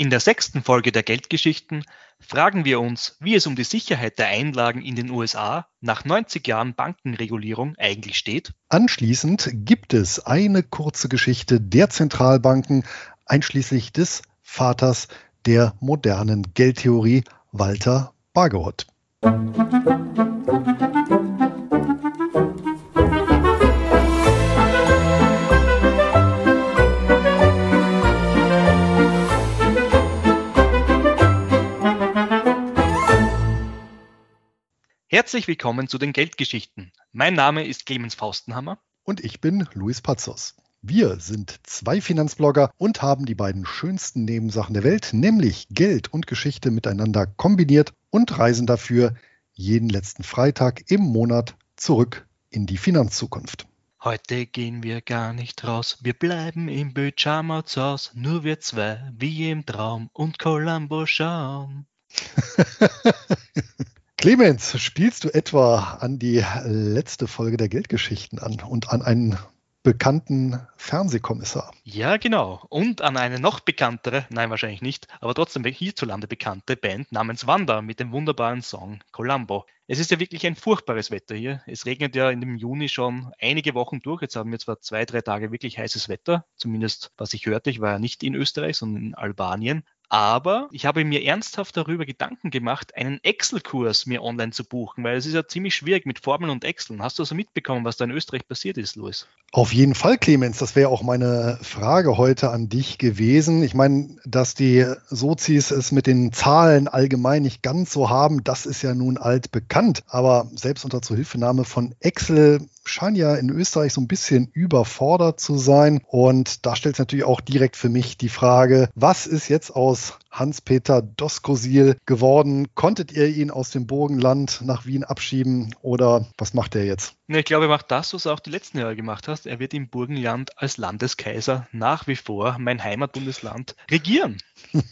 In der sechsten Folge der Geldgeschichten fragen wir uns, wie es um die Sicherheit der Einlagen in den USA nach 90 Jahren Bankenregulierung eigentlich steht. Anschließend gibt es eine kurze Geschichte der Zentralbanken, einschließlich des Vaters der modernen Geldtheorie, Walter Bargehot. Herzlich willkommen zu den Geldgeschichten. Mein Name ist Clemens Faustenhammer. Und ich bin Luis Pazos. Wir sind zwei Finanzblogger und haben die beiden schönsten Nebensachen der Welt, nämlich Geld und Geschichte miteinander kombiniert und reisen dafür jeden letzten Freitag im Monat zurück in die Finanzzukunft. Heute gehen wir gar nicht raus, wir bleiben im Pyjama zu Hause, nur wir zwei, wie im Traum und Columbo schauen. Clemens, spielst du etwa an die letzte Folge der Geldgeschichten an und an einen bekannten Fernsehkommissar? Ja, genau. Und an eine noch bekanntere, nein, wahrscheinlich nicht, aber trotzdem hierzulande bekannte Band namens Wanda mit dem wunderbaren Song Columbo. Es ist ja wirklich ein furchtbares Wetter hier. Es regnet ja in dem Juni schon einige Wochen durch. Jetzt haben wir zwar zwei, drei Tage wirklich heißes Wetter, zumindest was ich hörte. Ich war ja nicht in Österreich, sondern in Albanien. Aber ich habe mir ernsthaft darüber Gedanken gemacht, einen Excel-Kurs mir online zu buchen, weil es ist ja ziemlich schwierig mit Formeln und Excel. Hast du also mitbekommen, was da in Österreich passiert ist, Louis? Auf jeden Fall, Clemens. Das wäre auch meine Frage heute an dich gewesen. Ich meine, dass die Sozis es mit den Zahlen allgemein nicht ganz so haben, das ist ja nun altbekannt. Aber selbst unter Zuhilfenahme von Excel scheinen ja in Österreich so ein bisschen überfordert zu sein. Und da stellt es natürlich auch direkt für mich die Frage, was ist jetzt aus Hans-Peter Doskosil geworden? Konntet ihr ihn aus dem Burgenland nach Wien abschieben oder was macht er jetzt? Ich glaube, er macht das, was er auch die letzten Jahre gemacht hat. Er wird im Burgenland als Landeskaiser nach wie vor mein Heimatbundesland regieren.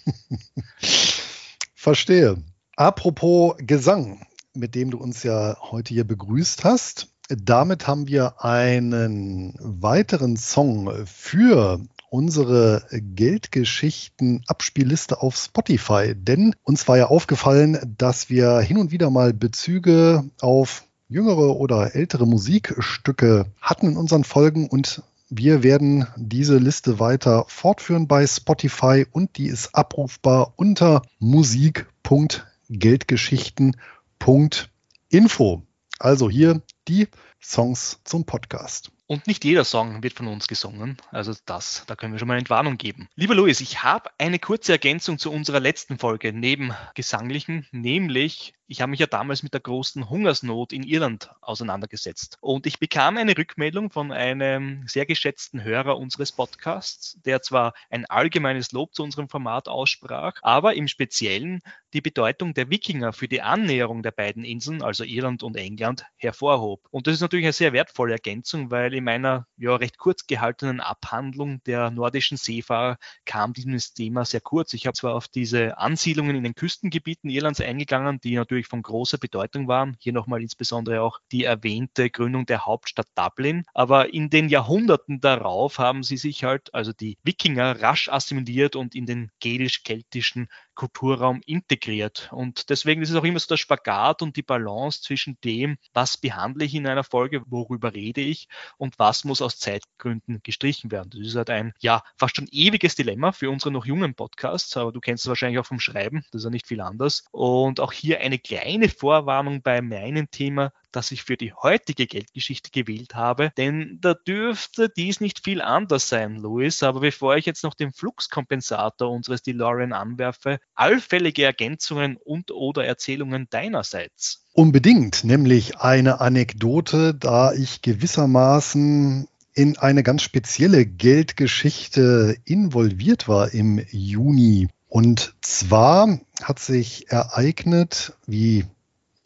Verstehe. Apropos Gesang, mit dem du uns ja heute hier begrüßt hast. Damit haben wir einen weiteren Song für unsere Geldgeschichten-Abspielliste auf Spotify. Denn uns war ja aufgefallen, dass wir hin und wieder mal Bezüge auf jüngere oder ältere Musikstücke hatten in unseren Folgen und wir werden diese Liste weiter fortführen bei Spotify und die ist abrufbar unter musik.geldgeschichten.info. Also hier die Songs zum Podcast. Und nicht jeder Song wird von uns gesungen. Also das, da können wir schon mal eine Entwarnung geben. Lieber Louis, ich habe eine kurze Ergänzung zu unserer letzten Folge neben gesanglichen, nämlich ich habe mich ja damals mit der großen Hungersnot in Irland auseinandergesetzt. Und ich bekam eine Rückmeldung von einem sehr geschätzten Hörer unseres Podcasts, der zwar ein allgemeines Lob zu unserem Format aussprach, aber im Speziellen die Bedeutung der Wikinger für die Annäherung der beiden Inseln, also Irland und England, hervorhob. Und das ist natürlich eine sehr wertvolle Ergänzung, weil in meiner ja recht kurz gehaltenen Abhandlung der nordischen Seefahrer kam dieses Thema sehr kurz. Ich habe zwar auf diese Ansiedlungen in den Küstengebieten Irlands eingegangen, die natürlich von großer Bedeutung waren. Hier nochmal insbesondere auch die erwähnte Gründung der Hauptstadt Dublin. Aber in den Jahrhunderten darauf haben sie sich halt, also die Wikinger, rasch assimiliert und in den gälisch-keltischen Kulturraum integriert. Und deswegen ist es auch immer so der Spagat und die Balance zwischen dem, was behandle ich in einer Folge, worüber rede ich und was muss aus Zeitgründen gestrichen werden. Das ist halt ein, ja, fast schon ewiges Dilemma für unsere noch jungen Podcasts, aber du kennst es wahrscheinlich auch vom Schreiben, das ist ja nicht viel anders. Und auch hier eine kleine Vorwarnung bei meinem Thema, das ich für die heutige Geldgeschichte gewählt habe, denn da dürfte dies nicht viel anders sein, Louis. Aber bevor ich jetzt noch den Fluxkompensator unseres DeLorean anwerfe, allfällige Ergänzungen und oder Erzählungen deinerseits. Unbedingt, nämlich eine Anekdote, da ich gewissermaßen in eine ganz spezielle Geldgeschichte involviert war im Juni. Und zwar hat sich ereignet, wie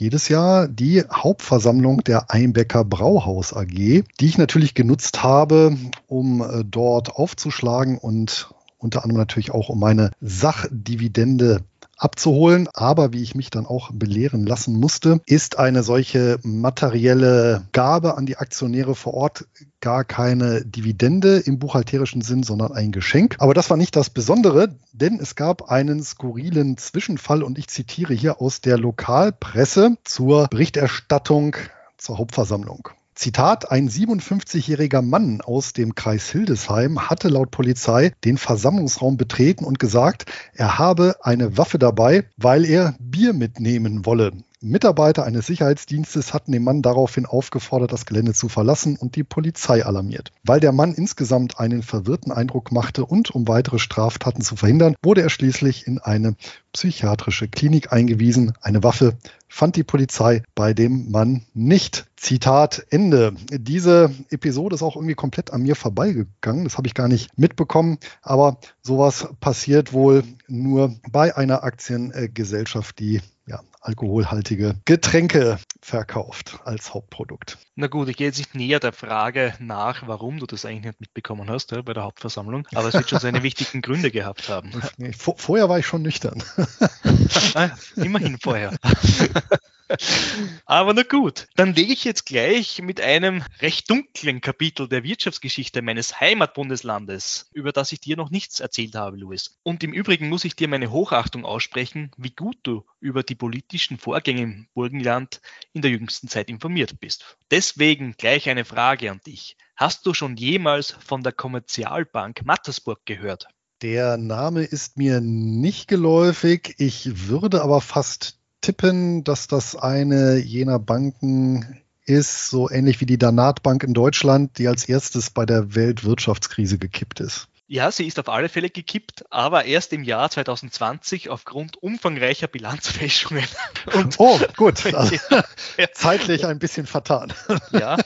jedes Jahr die Hauptversammlung der Einbecker Brauhaus AG, die ich natürlich genutzt habe, um äh, dort aufzuschlagen und unter anderem natürlich auch um meine Sachdividende abzuholen. Aber wie ich mich dann auch belehren lassen musste, ist eine solche materielle Gabe an die Aktionäre vor Ort gar keine Dividende im buchhalterischen Sinn, sondern ein Geschenk. Aber das war nicht das Besondere, denn es gab einen skurrilen Zwischenfall und ich zitiere hier aus der Lokalpresse zur Berichterstattung zur Hauptversammlung. Zitat, ein 57-jähriger Mann aus dem Kreis Hildesheim hatte laut Polizei den Versammlungsraum betreten und gesagt, er habe eine Waffe dabei, weil er Bier mitnehmen wolle. Mitarbeiter eines Sicherheitsdienstes hatten den Mann daraufhin aufgefordert, das Gelände zu verlassen und die Polizei alarmiert. Weil der Mann insgesamt einen verwirrten Eindruck machte und um weitere Straftaten zu verhindern, wurde er schließlich in eine psychiatrische Klinik eingewiesen. Eine Waffe fand die Polizei bei dem Mann nicht. Zitat Ende. Diese Episode ist auch irgendwie komplett an mir vorbeigegangen. Das habe ich gar nicht mitbekommen. Aber sowas passiert wohl nur bei einer Aktiengesellschaft, die ja, alkoholhaltige Getränke verkauft als Hauptprodukt. Na gut, ich gehe jetzt nicht näher der Frage nach, warum du das eigentlich nicht mitbekommen hast ja, bei der Hauptversammlung, aber es wird schon seine wichtigen Gründe gehabt haben. Vorher war ich schon nüchtern. ah, immerhin vorher. Aber na gut, dann lege ich jetzt gleich mit einem recht dunklen Kapitel der Wirtschaftsgeschichte meines Heimatbundeslandes, über das ich dir noch nichts erzählt habe, Luis. Und im Übrigen muss ich dir meine Hochachtung aussprechen, wie gut du über die politischen Vorgänge im Burgenland in der jüngsten Zeit informiert bist. Deswegen gleich eine Frage an dich. Hast du schon jemals von der Kommerzialbank Mattersburg gehört? Der Name ist mir nicht geläufig. Ich würde aber fast tippen, dass das eine jener Banken ist, so ähnlich wie die Danatbank in Deutschland, die als erstes bei der Weltwirtschaftskrise gekippt ist. Ja, sie ist auf alle Fälle gekippt, aber erst im Jahr 2020 aufgrund umfangreicher Bilanzfälschungen. Und oh, gut. Also, ja, zeitlich ein bisschen vertan. Ja,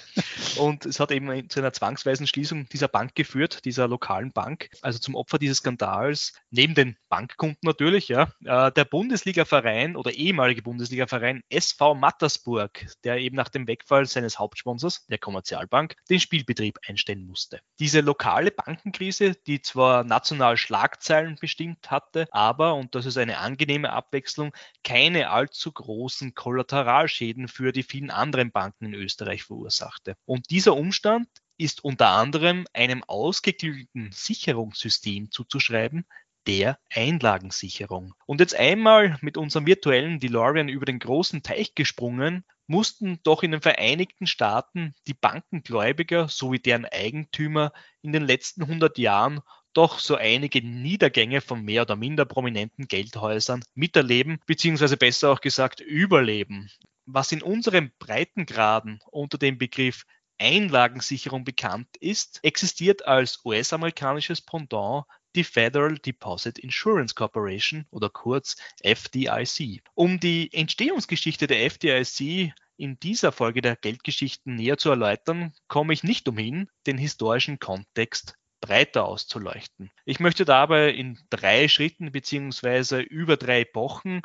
und es hat eben zu einer zwangsweisen Schließung dieser Bank geführt, dieser lokalen Bank, also zum Opfer dieses Skandals, neben den Bankkunden natürlich, ja, äh, der Bundesliga-Verein oder ehemalige Bundesliga-Verein SV Mattersburg, der eben nach dem Wegfall seines Hauptsponsors, der Kommerzialbank, den Spielbetrieb einstellen musste. Diese lokale Bankenkrise, die die zwar national Schlagzeilen bestimmt hatte, aber, und das ist eine angenehme Abwechslung, keine allzu großen Kollateralschäden für die vielen anderen Banken in Österreich verursachte. Und dieser Umstand ist unter anderem einem ausgeklügelten Sicherungssystem zuzuschreiben, der Einlagensicherung. Und jetzt einmal mit unserem virtuellen DeLorean über den großen Teich gesprungen, mussten doch in den Vereinigten Staaten die Bankengläubiger sowie deren Eigentümer in den letzten 100 Jahren doch so einige Niedergänge von mehr oder minder prominenten Geldhäusern miterleben, beziehungsweise besser auch gesagt überleben. Was in unseren Breitengraden unter dem Begriff Einlagensicherung bekannt ist, existiert als US-amerikanisches Pendant die Federal Deposit Insurance Corporation oder kurz FDIC. Um die Entstehungsgeschichte der FDIC in dieser Folge der Geldgeschichten näher zu erläutern, komme ich nicht umhin, den historischen Kontext breiter auszuleuchten. Ich möchte dabei in drei Schritten beziehungsweise über drei Epochen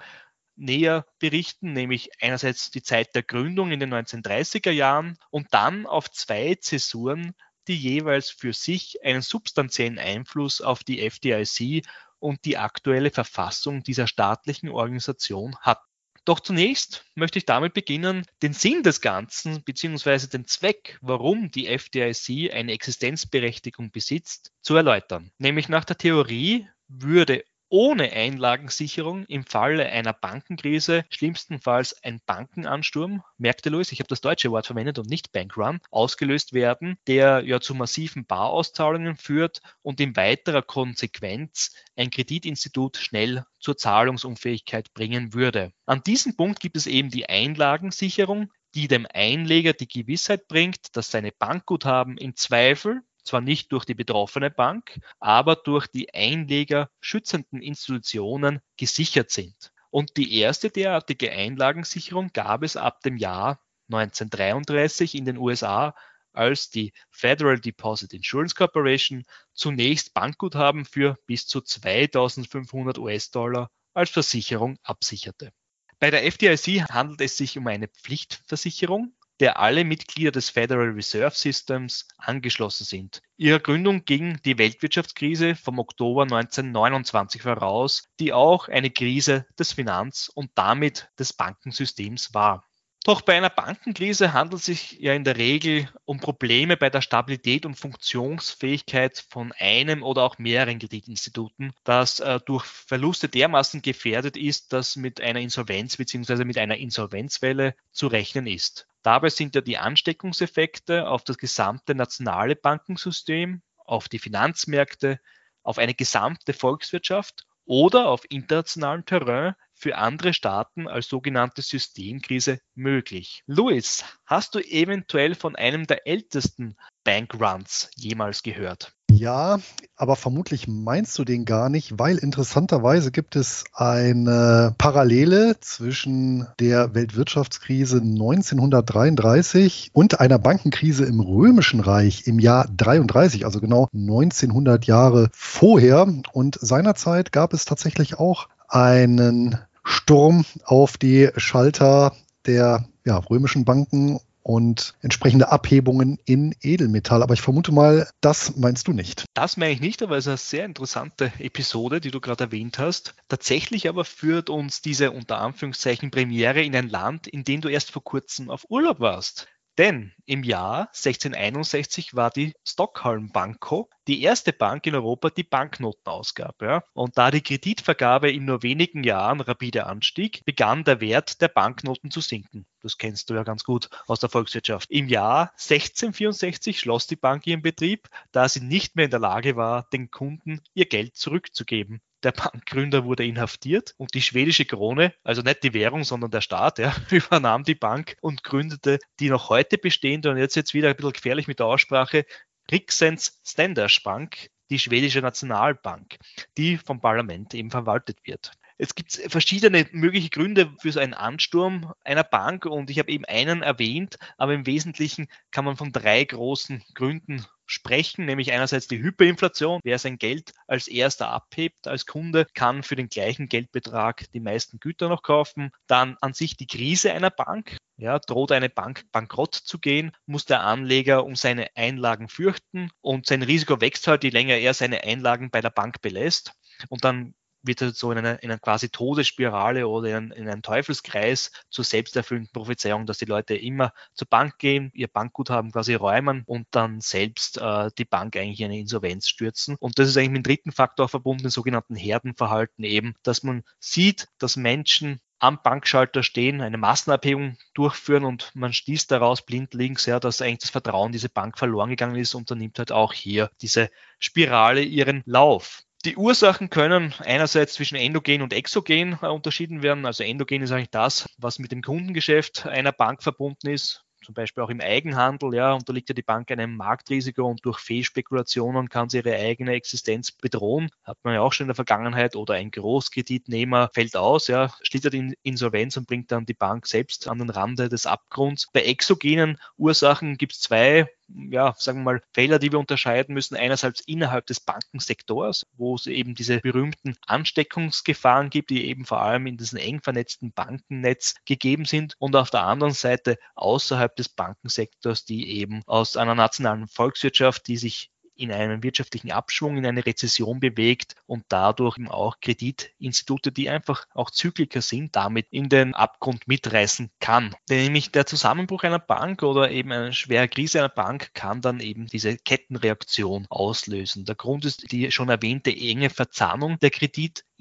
näher berichten, nämlich einerseits die Zeit der Gründung in den 1930er Jahren und dann auf zwei Zäsuren die jeweils für sich einen substanziellen Einfluss auf die FDIC und die aktuelle Verfassung dieser staatlichen Organisation hat. Doch zunächst möchte ich damit beginnen, den Sinn des Ganzen bzw. den Zweck, warum die FDIC eine Existenzberechtigung besitzt, zu erläutern. Nämlich nach der Theorie würde ohne Einlagensicherung im Falle einer Bankenkrise, schlimmstenfalls ein Bankenansturm, merkte Louis, ich habe das deutsche Wort verwendet und nicht Bankrun, ausgelöst werden, der ja zu massiven Barauszahlungen führt und in weiterer Konsequenz ein Kreditinstitut schnell zur Zahlungsunfähigkeit bringen würde. An diesem Punkt gibt es eben die Einlagensicherung, die dem Einleger die Gewissheit bringt, dass seine Bankguthaben im Zweifel zwar nicht durch die betroffene Bank, aber durch die Einleger schützenden Institutionen gesichert sind. Und die erste derartige Einlagensicherung gab es ab dem Jahr 1933 in den USA, als die Federal Deposit Insurance Corporation zunächst Bankguthaben für bis zu 2500 US-Dollar als Versicherung absicherte. Bei der FDIC handelt es sich um eine Pflichtversicherung, der alle Mitglieder des Federal Reserve Systems angeschlossen sind. Ihrer Gründung ging die Weltwirtschaftskrise vom Oktober 1929 voraus, die auch eine Krise des Finanz- und damit des Bankensystems war. Doch bei einer Bankenkrise handelt es sich ja in der Regel um Probleme bei der Stabilität und Funktionsfähigkeit von einem oder auch mehreren Kreditinstituten, das äh, durch Verluste dermaßen gefährdet ist, dass mit einer Insolvenz bzw. mit einer Insolvenzwelle zu rechnen ist. Dabei sind ja die Ansteckungseffekte auf das gesamte nationale Bankensystem, auf die Finanzmärkte, auf eine gesamte Volkswirtschaft oder auf internationalem Terrain für andere Staaten als sogenannte Systemkrise möglich. Louis, hast du eventuell von einem der ältesten Bankruns jemals gehört? Ja, aber vermutlich meinst du den gar nicht, weil interessanterweise gibt es eine Parallele zwischen der Weltwirtschaftskrise 1933 und einer Bankenkrise im Römischen Reich im Jahr 33, also genau 1900 Jahre vorher. Und seinerzeit gab es tatsächlich auch einen Sturm auf die Schalter der ja, römischen Banken und entsprechende Abhebungen in Edelmetall. Aber ich vermute mal, das meinst du nicht. Das meine ich nicht, aber es ist eine sehr interessante Episode, die du gerade erwähnt hast. Tatsächlich aber führt uns diese unter Anführungszeichen Premiere in ein Land, in dem du erst vor kurzem auf Urlaub warst. Denn im Jahr 1661 war die Stockholm Banco die erste Bank in Europa, die Banknoten ausgab. Ja. Und da die Kreditvergabe in nur wenigen Jahren rapide anstieg, begann der Wert der Banknoten zu sinken. Das kennst du ja ganz gut aus der Volkswirtschaft. Im Jahr 1664 schloss die Bank ihren Betrieb, da sie nicht mehr in der Lage war, den Kunden ihr Geld zurückzugeben. Der Bankgründer wurde inhaftiert und die schwedische Krone, also nicht die Währung, sondern der Staat, ja, übernahm die Bank und gründete die noch heute bestehende und jetzt jetzt wieder ein bisschen gefährlich mit der Aussprache Riksens Standers Bank, die schwedische Nationalbank, die vom Parlament eben verwaltet wird. Es gibt verschiedene mögliche Gründe für so einen Ansturm einer Bank und ich habe eben einen erwähnt, aber im Wesentlichen kann man von drei großen Gründen sprechen, nämlich einerseits die Hyperinflation. Wer sein Geld als erster abhebt als Kunde, kann für den gleichen Geldbetrag die meisten Güter noch kaufen. Dann an sich die Krise einer Bank. Ja, droht eine Bank bankrott zu gehen, muss der Anleger um seine Einlagen fürchten und sein Risiko wächst halt, je länger er seine Einlagen bei der Bank belässt. Und dann wird er so in einer, in einer quasi Todesspirale oder in, in einen Teufelskreis zur selbsterfüllenden Prophezeiung, dass die Leute immer zur Bank gehen, ihr Bankguthaben quasi räumen und dann selbst äh, die Bank eigentlich in eine Insolvenz stürzen. Und das ist eigentlich mit dem dritten Faktor verbunden, den sogenannten Herdenverhalten eben, dass man sieht, dass Menschen am Bankschalter stehen, eine Massenabhebung durchführen und man schließt daraus blindlings, ja, dass eigentlich das Vertrauen in diese Bank verloren gegangen ist und dann nimmt halt auch hier diese Spirale ihren Lauf. Die Ursachen können einerseits zwischen endogen und exogen äh, unterschieden werden. Also endogen ist eigentlich das, was mit dem Kundengeschäft einer Bank verbunden ist zum Beispiel auch im Eigenhandel, ja, unterliegt ja die Bank einem Marktrisiko und durch Fehlspekulationen kann sie ihre eigene Existenz bedrohen. Hat man ja auch schon in der Vergangenheit oder ein Großkreditnehmer fällt aus, ja, schlittert in Insolvenz und bringt dann die Bank selbst an den Rande des Abgrunds. Bei exogenen Ursachen gibt es zwei ja, sagen wir mal, Fehler, die wir unterscheiden müssen. Einerseits innerhalb des Bankensektors, wo es eben diese berühmten Ansteckungsgefahren gibt, die eben vor allem in diesem eng vernetzten Bankennetz gegeben sind. Und auf der anderen Seite außerhalb des Bankensektors, die eben aus einer nationalen Volkswirtschaft, die sich in einen wirtschaftlichen Abschwung, in eine Rezession bewegt und dadurch auch Kreditinstitute, die einfach auch Zykliker sind, damit in den Abgrund mitreißen kann. Denn nämlich der Zusammenbruch einer Bank oder eben eine schwere Krise einer Bank kann dann eben diese Kettenreaktion auslösen. Der Grund ist die schon erwähnte enge Verzahnung der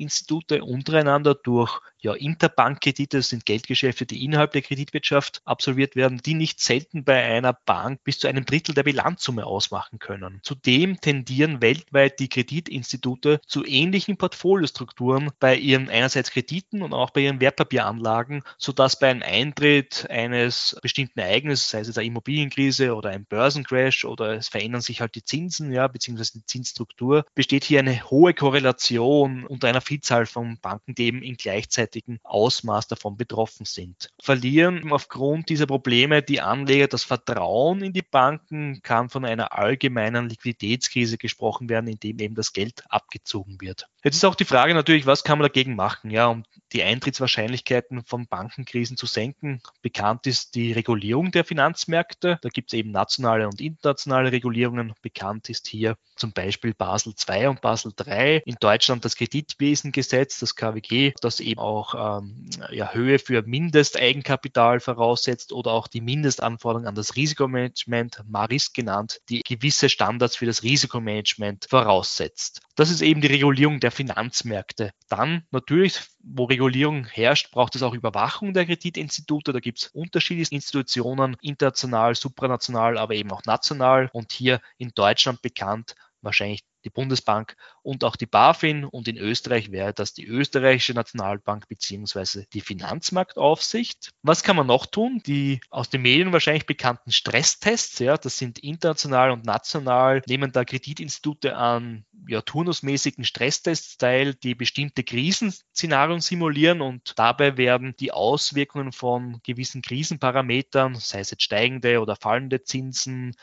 Kreditinstitute untereinander durch ja, Interbankkredite, das sind Geldgeschäfte, die innerhalb der Kreditwirtschaft absolviert werden, die nicht selten bei einer Bank bis zu einem Drittel der Bilanzsumme ausmachen können. Zudem tendieren weltweit die Kreditinstitute zu ähnlichen Portfoliostrukturen bei ihren einerseits Krediten und auch bei ihren Wertpapieranlagen, sodass bei einem Eintritt eines bestimmten Ereignisses, sei es eine Immobilienkrise oder ein Börsencrash oder es verändern sich halt die Zinsen, ja, beziehungsweise die Zinsstruktur, besteht hier eine hohe Korrelation unter einer Vielzahl von Banken, die eben in gleichzeitig gleichzeitigen Ausmaß davon betroffen sind. Verlieren aufgrund dieser Probleme die Anleger das Vertrauen in die Banken, kann von einer allgemeinen Liquiditätskrise gesprochen werden, indem eben das Geld abgezogen wird. Jetzt ist auch die Frage natürlich, was kann man dagegen machen? Ja, um die Eintrittswahrscheinlichkeiten von Bankenkrisen zu senken. Bekannt ist die Regulierung der Finanzmärkte. Da gibt es eben nationale und internationale Regulierungen. Bekannt ist hier zum Beispiel Basel II und Basel III. In Deutschland das Kreditwesengesetz, das KWG, das eben auch ähm, ja, Höhe für Mindesteigenkapital voraussetzt oder auch die Mindestanforderungen an das Risikomanagement, MARIS genannt, die gewisse Standards für das Risikomanagement voraussetzt. Das ist eben die Regulierung der Finanzmärkte. Dann natürlich, wo Regulierung herrscht, braucht es auch Überwachung der Kreditinstitute. Da gibt es unterschiedliche Institutionen, international, supranational, aber eben auch national. Und hier in Deutschland bekannt wahrscheinlich die Bundesbank und auch die BaFin und in Österreich wäre das die österreichische Nationalbank beziehungsweise die Finanzmarktaufsicht. Was kann man noch tun? Die aus den Medien wahrscheinlich bekannten Stresstests, ja, das sind international und national, nehmen da Kreditinstitute an ja, turnusmäßigen Stresstests teil, die bestimmte Krisenszenarien simulieren und dabei werden die Auswirkungen von gewissen Krisenparametern, sei es jetzt steigende oder fallende Zinsen,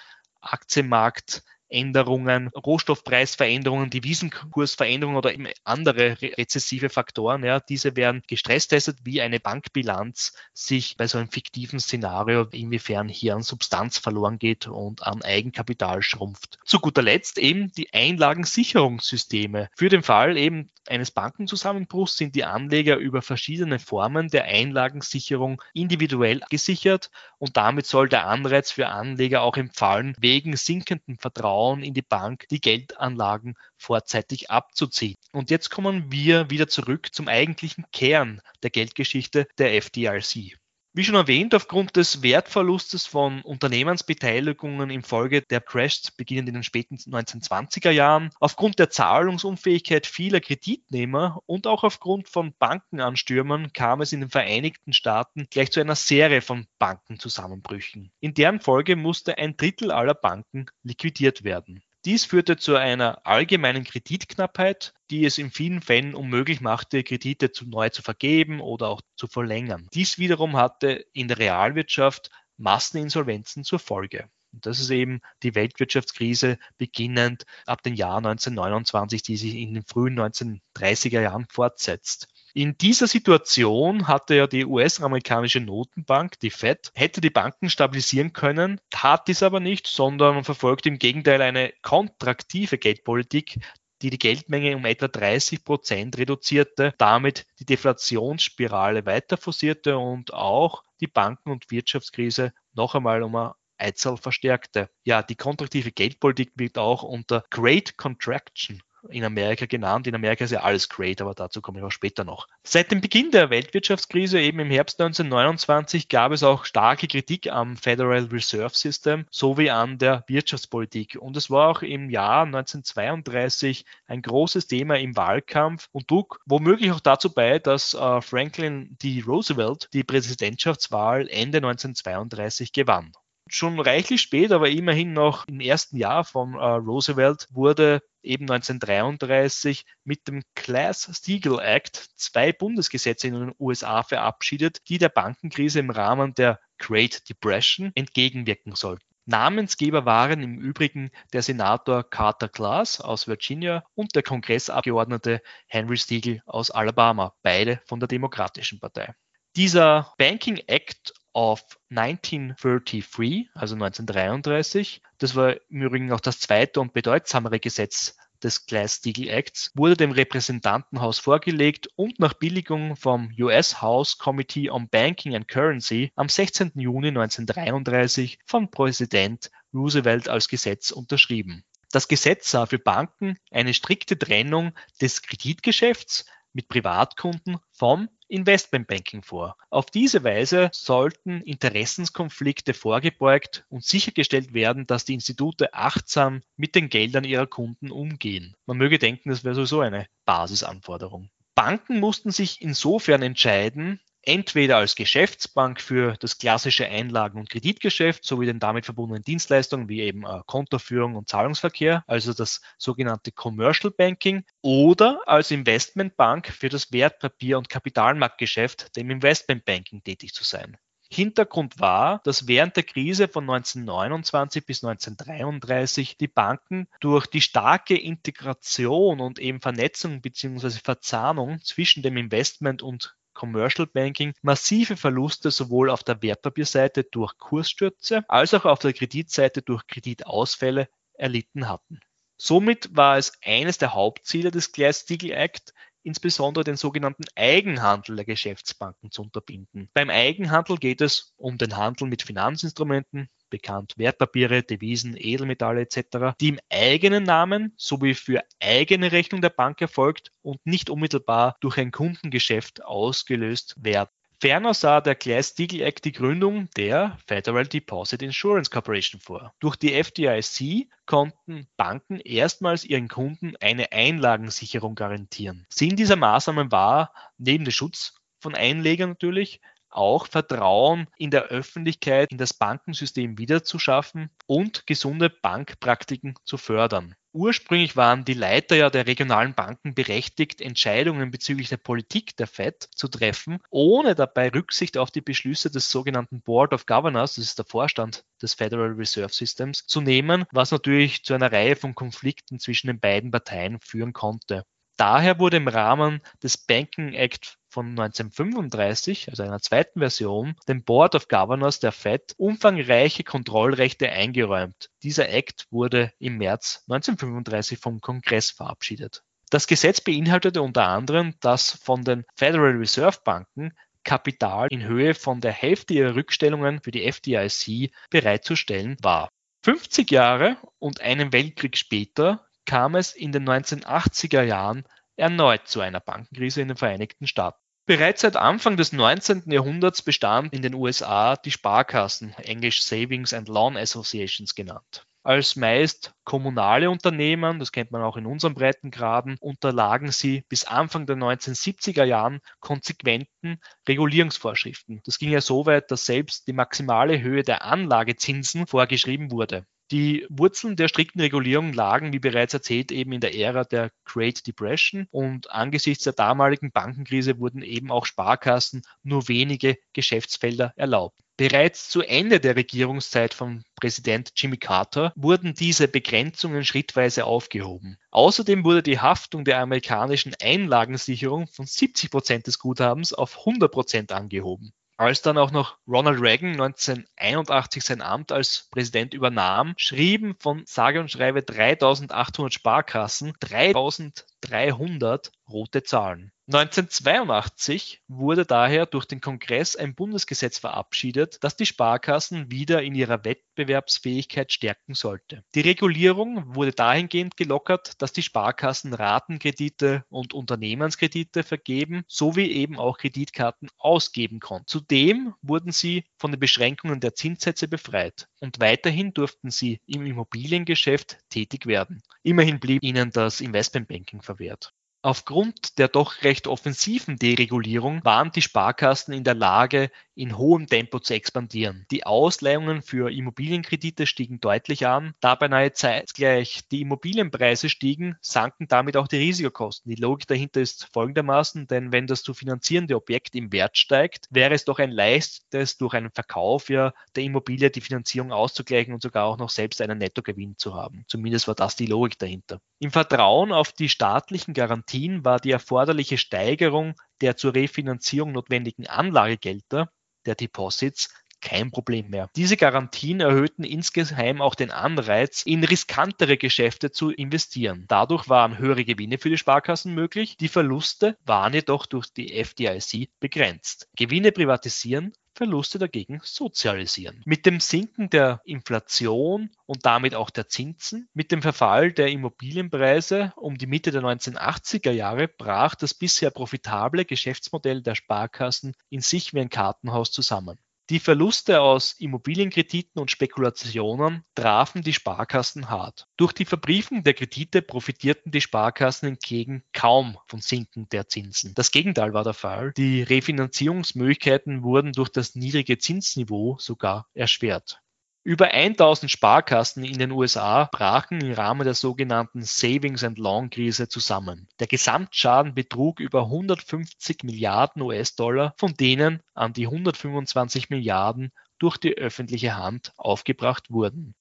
Aktienmarkt, Änderungen, Rohstoffpreisveränderungen, Devisenkursveränderungen oder eben andere rezessive Faktoren. Ja, diese werden gestresstestet, wie eine Bankbilanz sich bei so einem fiktiven Szenario, inwiefern hier an Substanz verloren geht und an Eigenkapital schrumpft. Zu guter Letzt eben die Einlagensicherungssysteme. Für den Fall eben eines Bankenzusammenbruchs sind die Anleger über verschiedene Formen der Einlagensicherung individuell gesichert und damit soll der Anreiz für Anleger auch empfallen, wegen sinkenden Vertrauens Vertrauen in die Bank, die Geldanlagen vorzeitig abzuziehen. Und jetzt kommen wir wieder zurück zum eigentlichen Kern der Geldgeschichte der FDIC. Wie schon erwähnt, aufgrund des Wertverlustes von Unternehmensbeteiligungen infolge der Crashs beginnend in den späten 1920er Jahren, aufgrund der Zahlungsunfähigkeit vieler Kreditnehmer und auch aufgrund von Bankenanstürmen kam es in den Vereinigten Staaten gleich zu einer Serie von Bankenzusammenbrüchen. In deren Folge musste ein Drittel aller Banken liquidiert werden. Dies führte zu einer allgemeinen Kreditknappheit, die es in vielen Fällen unmöglich machte, Kredite zu neu zu vergeben oder auch zu verlängern. Dies wiederum hatte in der Realwirtschaft Masseninsolvenzen zur Folge. Und das ist eben die Weltwirtschaftskrise beginnend ab dem Jahr 1929, die sich in den frühen 1930er Jahren fortsetzt. In dieser Situation hatte ja die US-amerikanische Notenbank, die Fed, hätte die Banken stabilisieren können, tat dies aber nicht, sondern verfolgte im Gegenteil eine kontraktive Geldpolitik, die die Geldmenge um etwa 30 Prozent reduzierte, damit die Deflationsspirale weiter forcierte und auch die Banken- und Wirtschaftskrise noch einmal um eine Eizahl verstärkte. Ja, die kontraktive Geldpolitik wird auch unter Great Contraction in Amerika genannt. In Amerika ist ja alles great, aber dazu komme ich auch später noch. Seit dem Beginn der Weltwirtschaftskrise, eben im Herbst 1929, gab es auch starke Kritik am Federal Reserve System sowie an der Wirtschaftspolitik. Und es war auch im Jahr 1932 ein großes Thema im Wahlkampf und trug womöglich auch dazu bei, dass äh, Franklin D. Roosevelt die Präsidentschaftswahl Ende 1932 gewann. Schon reichlich spät, aber immerhin noch im ersten Jahr von äh, Roosevelt wurde eben 1933 mit dem Glass-Steagall Act zwei Bundesgesetze in den USA verabschiedet, die der Bankenkrise im Rahmen der Great Depression entgegenwirken sollten. Namensgeber waren im Übrigen der Senator Carter Glass aus Virginia und der Kongressabgeordnete Henry Steagall aus Alabama, beide von der Demokratischen Partei. Dieser Banking Act of 1933, also 1933, das war im Übrigen auch das zweite und bedeutsamere Gesetz des Glass-Steagall Acts, wurde dem Repräsentantenhaus vorgelegt und nach Billigung vom US House Committee on Banking and Currency am 16. Juni 1933 von Präsident Roosevelt als Gesetz unterschrieben. Das Gesetz sah für Banken eine strikte Trennung des Kreditgeschäfts mit Privatkunden vom Investmentbanking vor. Auf diese Weise sollten Interessenskonflikte vorgebeugt und sichergestellt werden, dass die Institute achtsam mit den Geldern ihrer Kunden umgehen. Man möge denken, das wäre sowieso eine Basisanforderung. Banken mussten sich insofern entscheiden, entweder als Geschäftsbank für das klassische Einlagen- und Kreditgeschäft sowie den damit verbundenen Dienstleistungen wie eben äh, Kontoführung und Zahlungsverkehr, also das sogenannte Commercial Banking, oder als Investmentbank für das Wertpapier- und Kapitalmarktgeschäft, dem Investmentbanking tätig zu sein. Hintergrund war, dass während der Krise von 1929 bis 1933 die Banken durch die starke Integration und eben Vernetzung bzw. Verzahnung zwischen dem Investment und Commercial Banking massive Verluste sowohl auf der Wertpapierseite durch Kursstürze als auch auf der Kreditseite durch Kreditausfälle erlitten hatten. Somit war es eines der Hauptziele des Glass-Steagall Act, insbesondere den sogenannten Eigenhandel der Geschäftsbanken zu unterbinden. Beim Eigenhandel geht es um den Handel mit Finanzinstrumenten, bekannt Wertpapiere, Devisen, Edelmetalle etc., die im eigenen Namen sowie für eigene Rechnung der Bank erfolgt und nicht unmittelbar durch ein Kundengeschäft ausgelöst werden. Ferner sah der Glass-Steagall Act die Gründung der Federal Deposit Insurance Corporation vor. Durch die FDIC konnten Banken erstmals ihren Kunden eine Einlagensicherung garantieren. Sinn dieser Maßnahmen war, neben dem Schutz von Einlegern natürlich, auch Vertrauen in der Öffentlichkeit in das Bankensystem wiederzuschaffen und gesunde Bankpraktiken zu fördern. Ursprünglich waren die Leiter ja der regionalen Banken berechtigt, Entscheidungen bezüglich der Politik der Fed zu treffen, ohne dabei Rücksicht auf die Beschlüsse des sogenannten Board of Governors, das ist der Vorstand des Federal Reserve Systems, zu nehmen, was natürlich zu einer Reihe von Konflikten zwischen den beiden Parteien führen konnte. Daher wurde im Rahmen des Banking Act von 1935, also einer zweiten Version, dem Board of Governors der Fed umfangreiche Kontrollrechte eingeräumt. Dieser Act wurde im März 1935 vom Kongress verabschiedet. Das Gesetz beinhaltete unter anderem, dass von den Federal Reserve Banken Kapital in Höhe von der Hälfte ihrer Rückstellungen für die FDIC bereitzustellen war. 50 Jahre und einen Weltkrieg später kam es in den 1980er Jahren erneut zu einer Bankenkrise in den Vereinigten Staaten. Bereits seit Anfang des 19. Jahrhunderts bestanden in den USA die Sparkassen, englisch Savings and Loan Associations genannt. Als meist kommunale Unternehmen, das kennt man auch in unseren Breitengraden, unterlagen sie bis Anfang der 1970er Jahren konsequenten Regulierungsvorschriften. Das ging ja so weit, dass selbst die maximale Höhe der Anlagezinsen vorgeschrieben wurde. Die Wurzeln der strikten Regulierung lagen, wie bereits erzählt, eben in der Ära der Great Depression und angesichts der damaligen Bankenkrise wurden eben auch Sparkassen nur wenige Geschäftsfelder erlaubt. Bereits zu Ende der Regierungszeit von Präsident Jimmy Carter wurden diese Begrenzungen schrittweise aufgehoben. Außerdem wurde die Haftung der amerikanischen Einlagensicherung von 70 Prozent des Guthabens auf 100 Prozent angehoben. Als dann auch noch Ronald Reagan 1981 sein Amt als Präsident übernahm, schrieben von sage und schreibe 3800 Sparkassen 3300 rote Zahlen. 1982 wurde daher durch den Kongress ein Bundesgesetz verabschiedet, das die Sparkassen wieder in ihrer Wettbewerbsfähigkeit stärken sollte. Die Regulierung wurde dahingehend gelockert, dass die Sparkassen Ratenkredite und Unternehmenskredite vergeben sowie eben auch Kreditkarten ausgeben konnten. Zudem wurden sie von den Beschränkungen der Zinssätze befreit und weiterhin durften sie im Immobiliengeschäft tätig werden. Immerhin blieb ihnen das Investmentbanking verwehrt. Aufgrund der doch recht offensiven Deregulierung waren die Sparkassen in der Lage, in hohem Tempo zu expandieren. Die Ausleihungen für Immobilienkredite stiegen deutlich an. Da beinahe zeitgleich die Immobilienpreise stiegen, sanken damit auch die Risikokosten. Die Logik dahinter ist folgendermaßen, denn wenn das zu finanzierende Objekt im Wert steigt, wäre es doch ein leichtes, durch einen Verkauf ja der Immobilie die Finanzierung auszugleichen und sogar auch noch selbst einen Nettogewinn zu haben. Zumindest war das die Logik dahinter. Im Vertrauen auf die staatlichen Garantien war die erforderliche Steigerung der zur Refinanzierung notwendigen Anlagegelder, der Deposits, kein Problem mehr. Diese Garantien erhöhten insgeheim auch den Anreiz, in riskantere Geschäfte zu investieren. Dadurch waren höhere Gewinne für die Sparkassen möglich. Die Verluste waren jedoch durch die FDIC begrenzt. Gewinne privatisieren Verluste dagegen sozialisieren. Mit dem Sinken der Inflation und damit auch der Zinsen, mit dem Verfall der Immobilienpreise um die Mitte der 1980er Jahre brach das bisher profitable Geschäftsmodell der Sparkassen in sich wie ein Kartenhaus zusammen. Die Verluste aus Immobilienkrediten und Spekulationen trafen die Sparkassen hart. Durch die Verbriefung der Kredite profitierten die Sparkassen hingegen kaum von Sinken der Zinsen. Das Gegenteil war der Fall. Die Refinanzierungsmöglichkeiten wurden durch das niedrige Zinsniveau sogar erschwert. Über 1000 Sparkassen in den USA brachen im Rahmen der sogenannten Savings and Loan Krise zusammen. Der Gesamtschaden betrug über 150 Milliarden US-Dollar, von denen an die 125 Milliarden durch die öffentliche Hand aufgebracht wurden.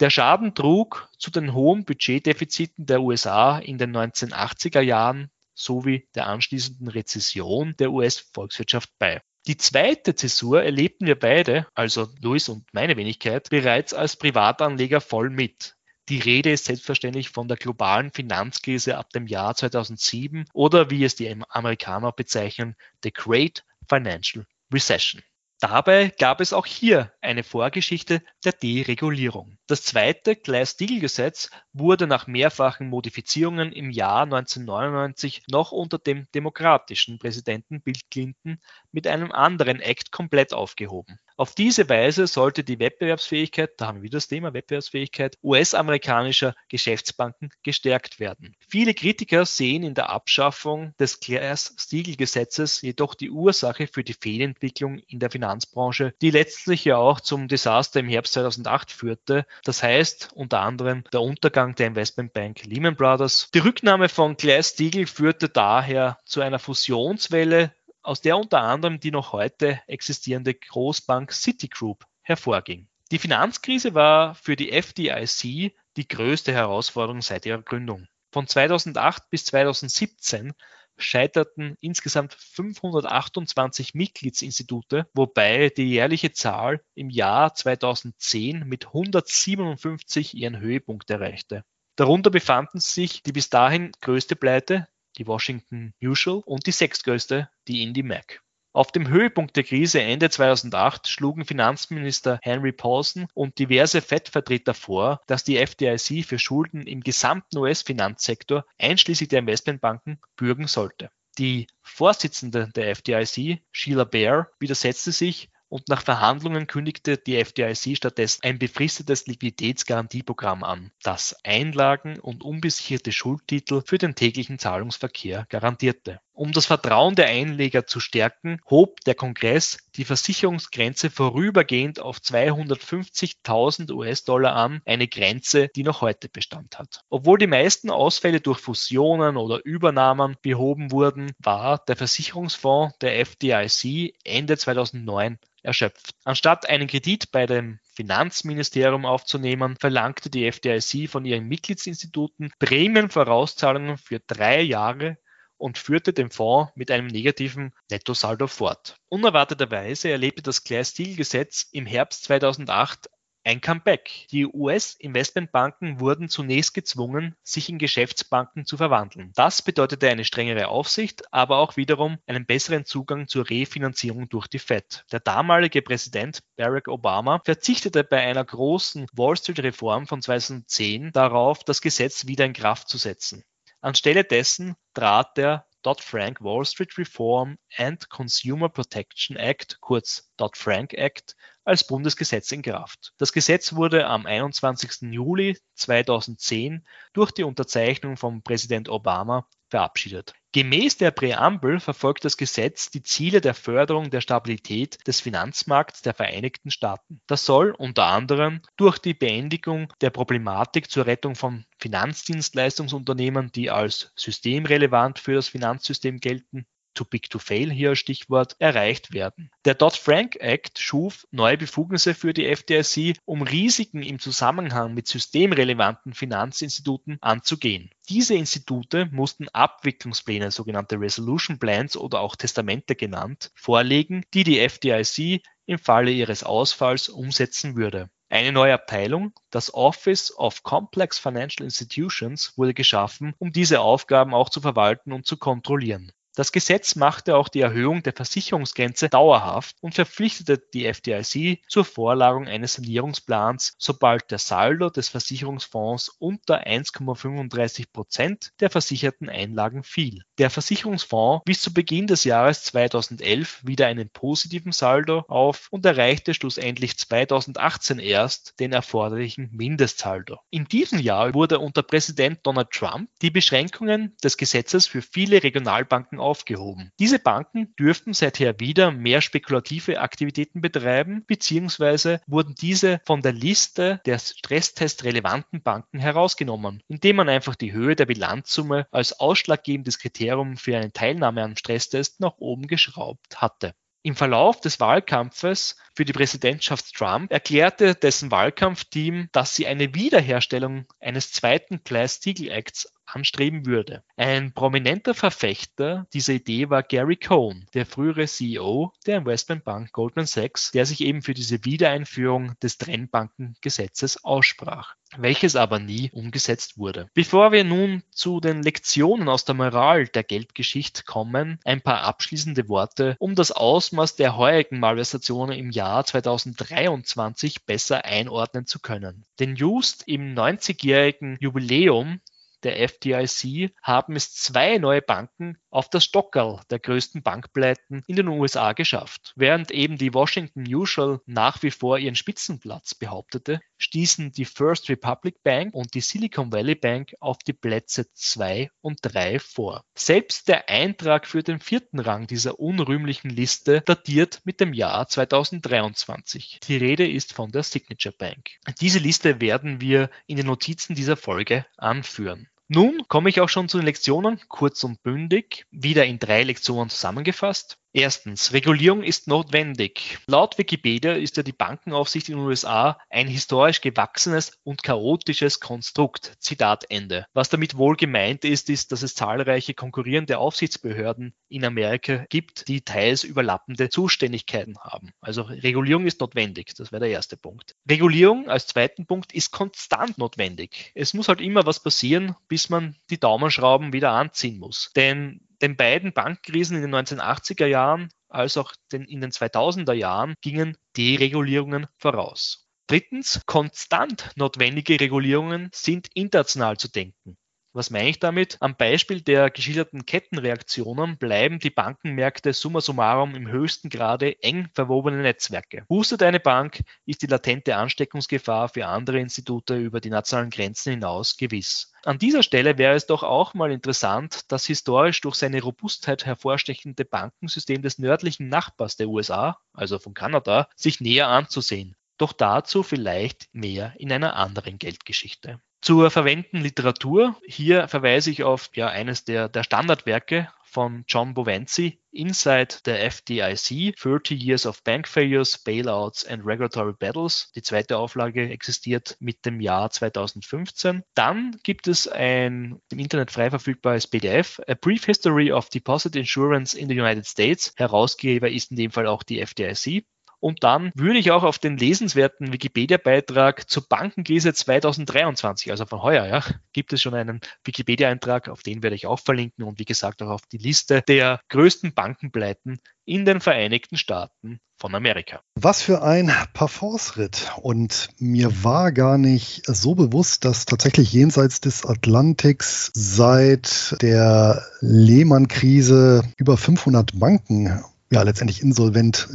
Der Schaden trug zu den hohen Budgetdefiziten der USA in den 1980er Jahren sowie der anschließenden Rezession der US-Volkswirtschaft bei. Die zweite Zäsur erlebten wir beide, also Luis und meine Wenigkeit, bereits als Privatanleger voll mit. Die Rede ist selbstverständlich von der globalen Finanzkrise ab dem Jahr 2007 oder wie es die Amerikaner bezeichnen, The Great Financial Recession. Dabei gab es auch hier eine Vorgeschichte der Deregulierung. Das zweite Glass-Steagall-Gesetz wurde nach mehrfachen Modifizierungen im Jahr 1999 noch unter dem demokratischen Präsidenten Bill Clinton mit einem anderen Act komplett aufgehoben. Auf diese Weise sollte die Wettbewerbsfähigkeit, da haben wir wieder das Thema Wettbewerbsfähigkeit, US-amerikanischer Geschäftsbanken gestärkt werden. Viele Kritiker sehen in der Abschaffung des Glass-Steagall-Gesetzes jedoch die Ursache für die Fehlentwicklung in der Finanzbranche, die letztlich ja auch zum Desaster im Herbst 2008 führte. Das heißt unter anderem der Untergang der Investmentbank Lehman Brothers. Die Rücknahme von Glass-Steagall führte daher zu einer Fusionswelle aus der unter anderem die noch heute existierende Großbank Citigroup hervorging. Die Finanzkrise war für die FDIC die größte Herausforderung seit ihrer Gründung. Von 2008 bis 2017 scheiterten insgesamt 528 Mitgliedsinstitute, wobei die jährliche Zahl im Jahr 2010 mit 157 ihren Höhepunkt erreichte. Darunter befanden sich die bis dahin größte Pleite, die Washington Mutual und die sechstgrößte, die Indy Mac. Auf dem Höhepunkt der Krise Ende 2008 schlugen Finanzminister Henry Paulson und diverse FED-Vertreter vor, dass die FDIC für Schulden im gesamten US-Finanzsektor, einschließlich der Investmentbanken, bürgen sollte. Die Vorsitzende der FDIC, Sheila Bair, widersetzte sich und nach Verhandlungen kündigte die FDIC stattdessen ein befristetes Liquiditätsgarantieprogramm an, das Einlagen und unbesicherte Schuldtitel für den täglichen Zahlungsverkehr garantierte. Um das Vertrauen der Einleger zu stärken, hob der Kongress die Versicherungsgrenze vorübergehend auf 250.000 US-Dollar an, eine Grenze, die noch heute Bestand hat. Obwohl die meisten Ausfälle durch Fusionen oder Übernahmen behoben wurden, war der Versicherungsfonds der FDIC Ende 2009 erschöpft. Anstatt einen Kredit bei dem Finanzministerium aufzunehmen, verlangte die FDIC von ihren Mitgliedsinstituten Prämienvorauszahlungen für drei Jahre und führte den Fonds mit einem negativen Nettosaldo fort. Unerwarteterweise erlebte das Glass-Steagall-Gesetz im Herbst 2008 ein Comeback. Die US-Investmentbanken wurden zunächst gezwungen, sich in Geschäftsbanken zu verwandeln. Das bedeutete eine strengere Aufsicht, aber auch wiederum einen besseren Zugang zur Refinanzierung durch die Fed. Der damalige Präsident Barack Obama verzichtete bei einer großen Wall Street-Reform von 2010 darauf, das Gesetz wieder in Kraft zu setzen. Anstelle dessen trat der Dodd-Frank Wall Street Reform and Consumer Protection Act, kurz Dodd-Frank Act, als Bundesgesetz in Kraft. Das Gesetz wurde am 21. Juli 2010 durch die Unterzeichnung von Präsident Obama verabschiedet. Gemäß der Präambel verfolgt das Gesetz die Ziele der Förderung der Stabilität des Finanzmarkts der Vereinigten Staaten. Das soll unter anderem durch die Beendigung der Problematik zur Rettung von Finanzdienstleistungsunternehmen, die als systemrelevant für das Finanzsystem gelten, too big to fail hier Stichwort, erreicht werden. Der Dodd-Frank Act schuf neue Befugnisse für die FDIC, um Risiken im Zusammenhang mit systemrelevanten Finanzinstituten anzugehen. Diese Institute mussten Abwicklungspläne, sogenannte Resolution Plans oder auch Testamente genannt, vorlegen, die die FDIC im Falle ihres Ausfalls umsetzen würde. Eine neue Abteilung, das Office of Complex Financial Institutions, wurde geschaffen, um diese Aufgaben auch zu verwalten und zu kontrollieren. Das Gesetz machte auch die Erhöhung der Versicherungsgrenze dauerhaft und verpflichtete die FDIC zur Vorlagung eines Sanierungsplans, sobald der Saldo des Versicherungsfonds unter 1,35 Prozent der versicherten Einlagen fiel. Der Versicherungsfonds wies zu Beginn des Jahres 2011 wieder einen positiven Saldo auf und erreichte schlussendlich 2018 erst den erforderlichen Mindestsaldo. In diesem Jahr wurde unter Präsident Donald Trump die Beschränkungen des Gesetzes für viele Regionalbanken aufgehoben. Diese Banken dürften seither wieder mehr spekulative Aktivitäten betreiben, beziehungsweise wurden diese von der Liste der stresstest-relevanten Banken herausgenommen, indem man einfach die Höhe der Bilanzsumme als ausschlaggebendes Kriterium für eine Teilnahme am Stresstest nach oben geschraubt hatte. Im Verlauf des Wahlkampfes für die Präsidentschaft Trump erklärte dessen Wahlkampfteam, dass sie eine Wiederherstellung eines zweiten Glass-Steagall-Acts anstreben würde. Ein prominenter Verfechter dieser Idee war Gary Cohn, der frühere CEO der Investmentbank Goldman Sachs, der sich eben für diese Wiedereinführung des Trennbankengesetzes aussprach welches aber nie umgesetzt wurde. Bevor wir nun zu den Lektionen aus der Moral der Geldgeschichte kommen, ein paar abschließende Worte, um das Ausmaß der heurigen Malversationen im Jahr 2023 besser einordnen zu können. Denn just im 90-jährigen Jubiläum der FDIC haben es zwei neue Banken auf das Stockerl der größten Bankpleiten in den USA geschafft. Während eben die Washington Mutual nach wie vor ihren Spitzenplatz behauptete, stießen die First Republic Bank und die Silicon Valley Bank auf die Plätze 2 und 3 vor. Selbst der Eintrag für den vierten Rang dieser unrühmlichen Liste datiert mit dem Jahr 2023. Die Rede ist von der Signature Bank. Diese Liste werden wir in den Notizen dieser Folge anführen. Nun komme ich auch schon zu den Lektionen, kurz und bündig, wieder in drei Lektionen zusammengefasst. Erstens, Regulierung ist notwendig. Laut Wikipedia ist ja die Bankenaufsicht in den USA ein historisch gewachsenes und chaotisches Konstrukt. Zitat Ende. Was damit wohl gemeint ist, ist, dass es zahlreiche konkurrierende Aufsichtsbehörden in Amerika gibt, die teils überlappende Zuständigkeiten haben. Also Regulierung ist notwendig. Das wäre der erste Punkt. Regulierung als zweiten Punkt ist konstant notwendig. Es muss halt immer was passieren, bis man die Daumenschrauben wieder anziehen muss. Denn den beiden Bankkrisen in den 1980er Jahren als auch den, in den 2000er Jahren gingen Deregulierungen voraus. Drittens, konstant notwendige Regulierungen sind international zu denken. Was meine ich damit? Am Beispiel der geschilderten Kettenreaktionen bleiben die Bankenmärkte summa summarum im höchsten Grade eng verwobene Netzwerke. Hustet eine Bank, ist die latente Ansteckungsgefahr für andere Institute über die nationalen Grenzen hinaus gewiss. An dieser Stelle wäre es doch auch mal interessant, das historisch durch seine Robustheit hervorstechende Bankensystem des nördlichen Nachbars der USA, also von Kanada, sich näher anzusehen. Doch dazu vielleicht mehr in einer anderen Geldgeschichte. Zur verwendeten Literatur. Hier verweise ich auf ja, eines der, der Standardwerke von John Bovenzi, Inside the FDIC, 30 Years of Bank Failures, Bailouts and Regulatory Battles. Die zweite Auflage existiert mit dem Jahr 2015. Dann gibt es ein im Internet frei verfügbares PDF, A Brief History of Deposit Insurance in the United States. Herausgeber ist in dem Fall auch die FDIC. Und dann würde ich auch auf den lesenswerten Wikipedia-Beitrag zur Bankenkrise 2023, also von heuer, ja, gibt es schon einen Wikipedia-Eintrag, auf den werde ich auch verlinken und wie gesagt auch auf die Liste der größten Bankenpleiten in den Vereinigten Staaten von Amerika. Was für ein Parforce-Ritt. Und mir war gar nicht so bewusst, dass tatsächlich jenseits des Atlantiks seit der Lehman-Krise über 500 Banken ja letztendlich insolvent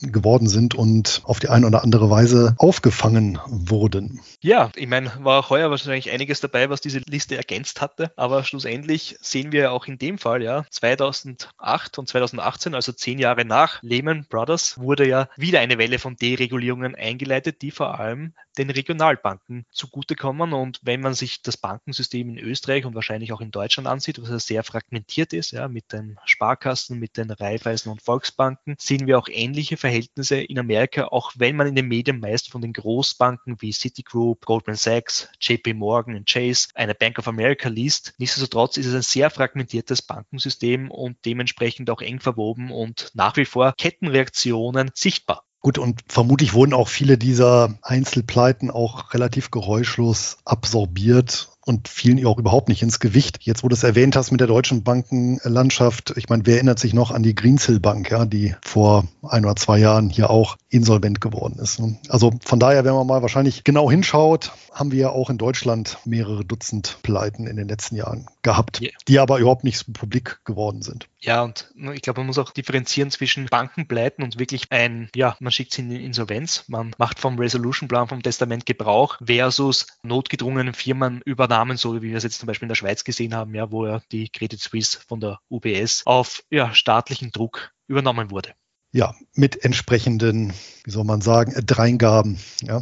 geworden sind und auf die eine oder andere Weise aufgefangen wurden. Ja, ich meine, war auch heuer wahrscheinlich einiges dabei, was diese Liste ergänzt hatte, aber schlussendlich sehen wir auch in dem Fall, ja, 2008 und 2018, also zehn Jahre nach Lehman Brothers, wurde ja wieder eine Welle von Deregulierungen eingeleitet, die vor allem den Regionalbanken zugutekommen. Und wenn man sich das Bankensystem in Österreich und wahrscheinlich auch in Deutschland ansieht, was ja sehr fragmentiert ist, ja, mit den Sparkassen, mit den Raiffeisen und Volksbanken, sehen wir auch ähnliche Verhältnisse in Amerika, auch wenn man in den Medien meist von den Großbanken wie Citigroup, Goldman Sachs, JP Morgan und Chase, einer Bank of America liest. Nichtsdestotrotz ist es ein sehr fragmentiertes Bankensystem und dementsprechend auch eng verwoben und nach wie vor Kettenreaktionen sichtbar. Gut, und vermutlich wurden auch viele dieser Einzelpleiten auch relativ geräuschlos absorbiert und fielen ihr auch überhaupt nicht ins Gewicht. Jetzt, wo du es erwähnt hast mit der deutschen Bankenlandschaft, ich meine, wer erinnert sich noch an die Greenshill Bank, ja, die vor ein oder zwei Jahren hier auch insolvent geworden ist. Ne? Also von daher, wenn man mal wahrscheinlich genau hinschaut, haben wir ja auch in Deutschland mehrere Dutzend Pleiten in den letzten Jahren gehabt, yeah. die aber überhaupt nicht so publik geworden sind. Ja, und ich glaube, man muss auch differenzieren zwischen Bankenpleiten und wirklich ein, ja, man schickt sie in die Insolvenz, man macht vom Resolution Plan, vom Testament Gebrauch versus notgedrungenen Firmenübernahmen, so wie wir es jetzt zum Beispiel in der Schweiz gesehen haben, ja, wo ja die Credit Suisse von der UBS auf ja, staatlichen Druck übernommen wurde ja, mit entsprechenden, wie soll man sagen, Dreingaben. Ja.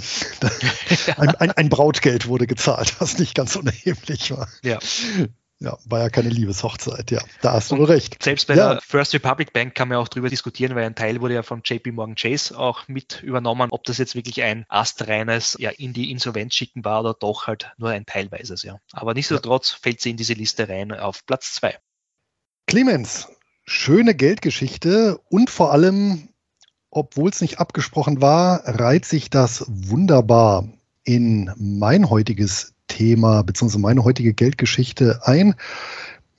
Ein, ein, ein, Brautgeld wurde gezahlt, was nicht ganz unerheblich war. Ja. Ja, war ja keine Liebeshochzeit, ja. Da hast du recht. Selbst bei ja. der First Republic Bank kann man auch drüber diskutieren, weil ein Teil wurde ja von JP Morgan Chase auch mit übernommen, ob das jetzt wirklich ein astreines ja, in die Insolvenz schicken war oder doch halt nur ein teilweises, ja. Aber nichtsdestotrotz ja. fällt sie in diese Liste rein auf Platz zwei. Clemens, schöne Geldgeschichte und vor allem, obwohl es nicht abgesprochen war, reiht sich das wunderbar in mein heutiges Thema bzw. meine heutige Geldgeschichte ein,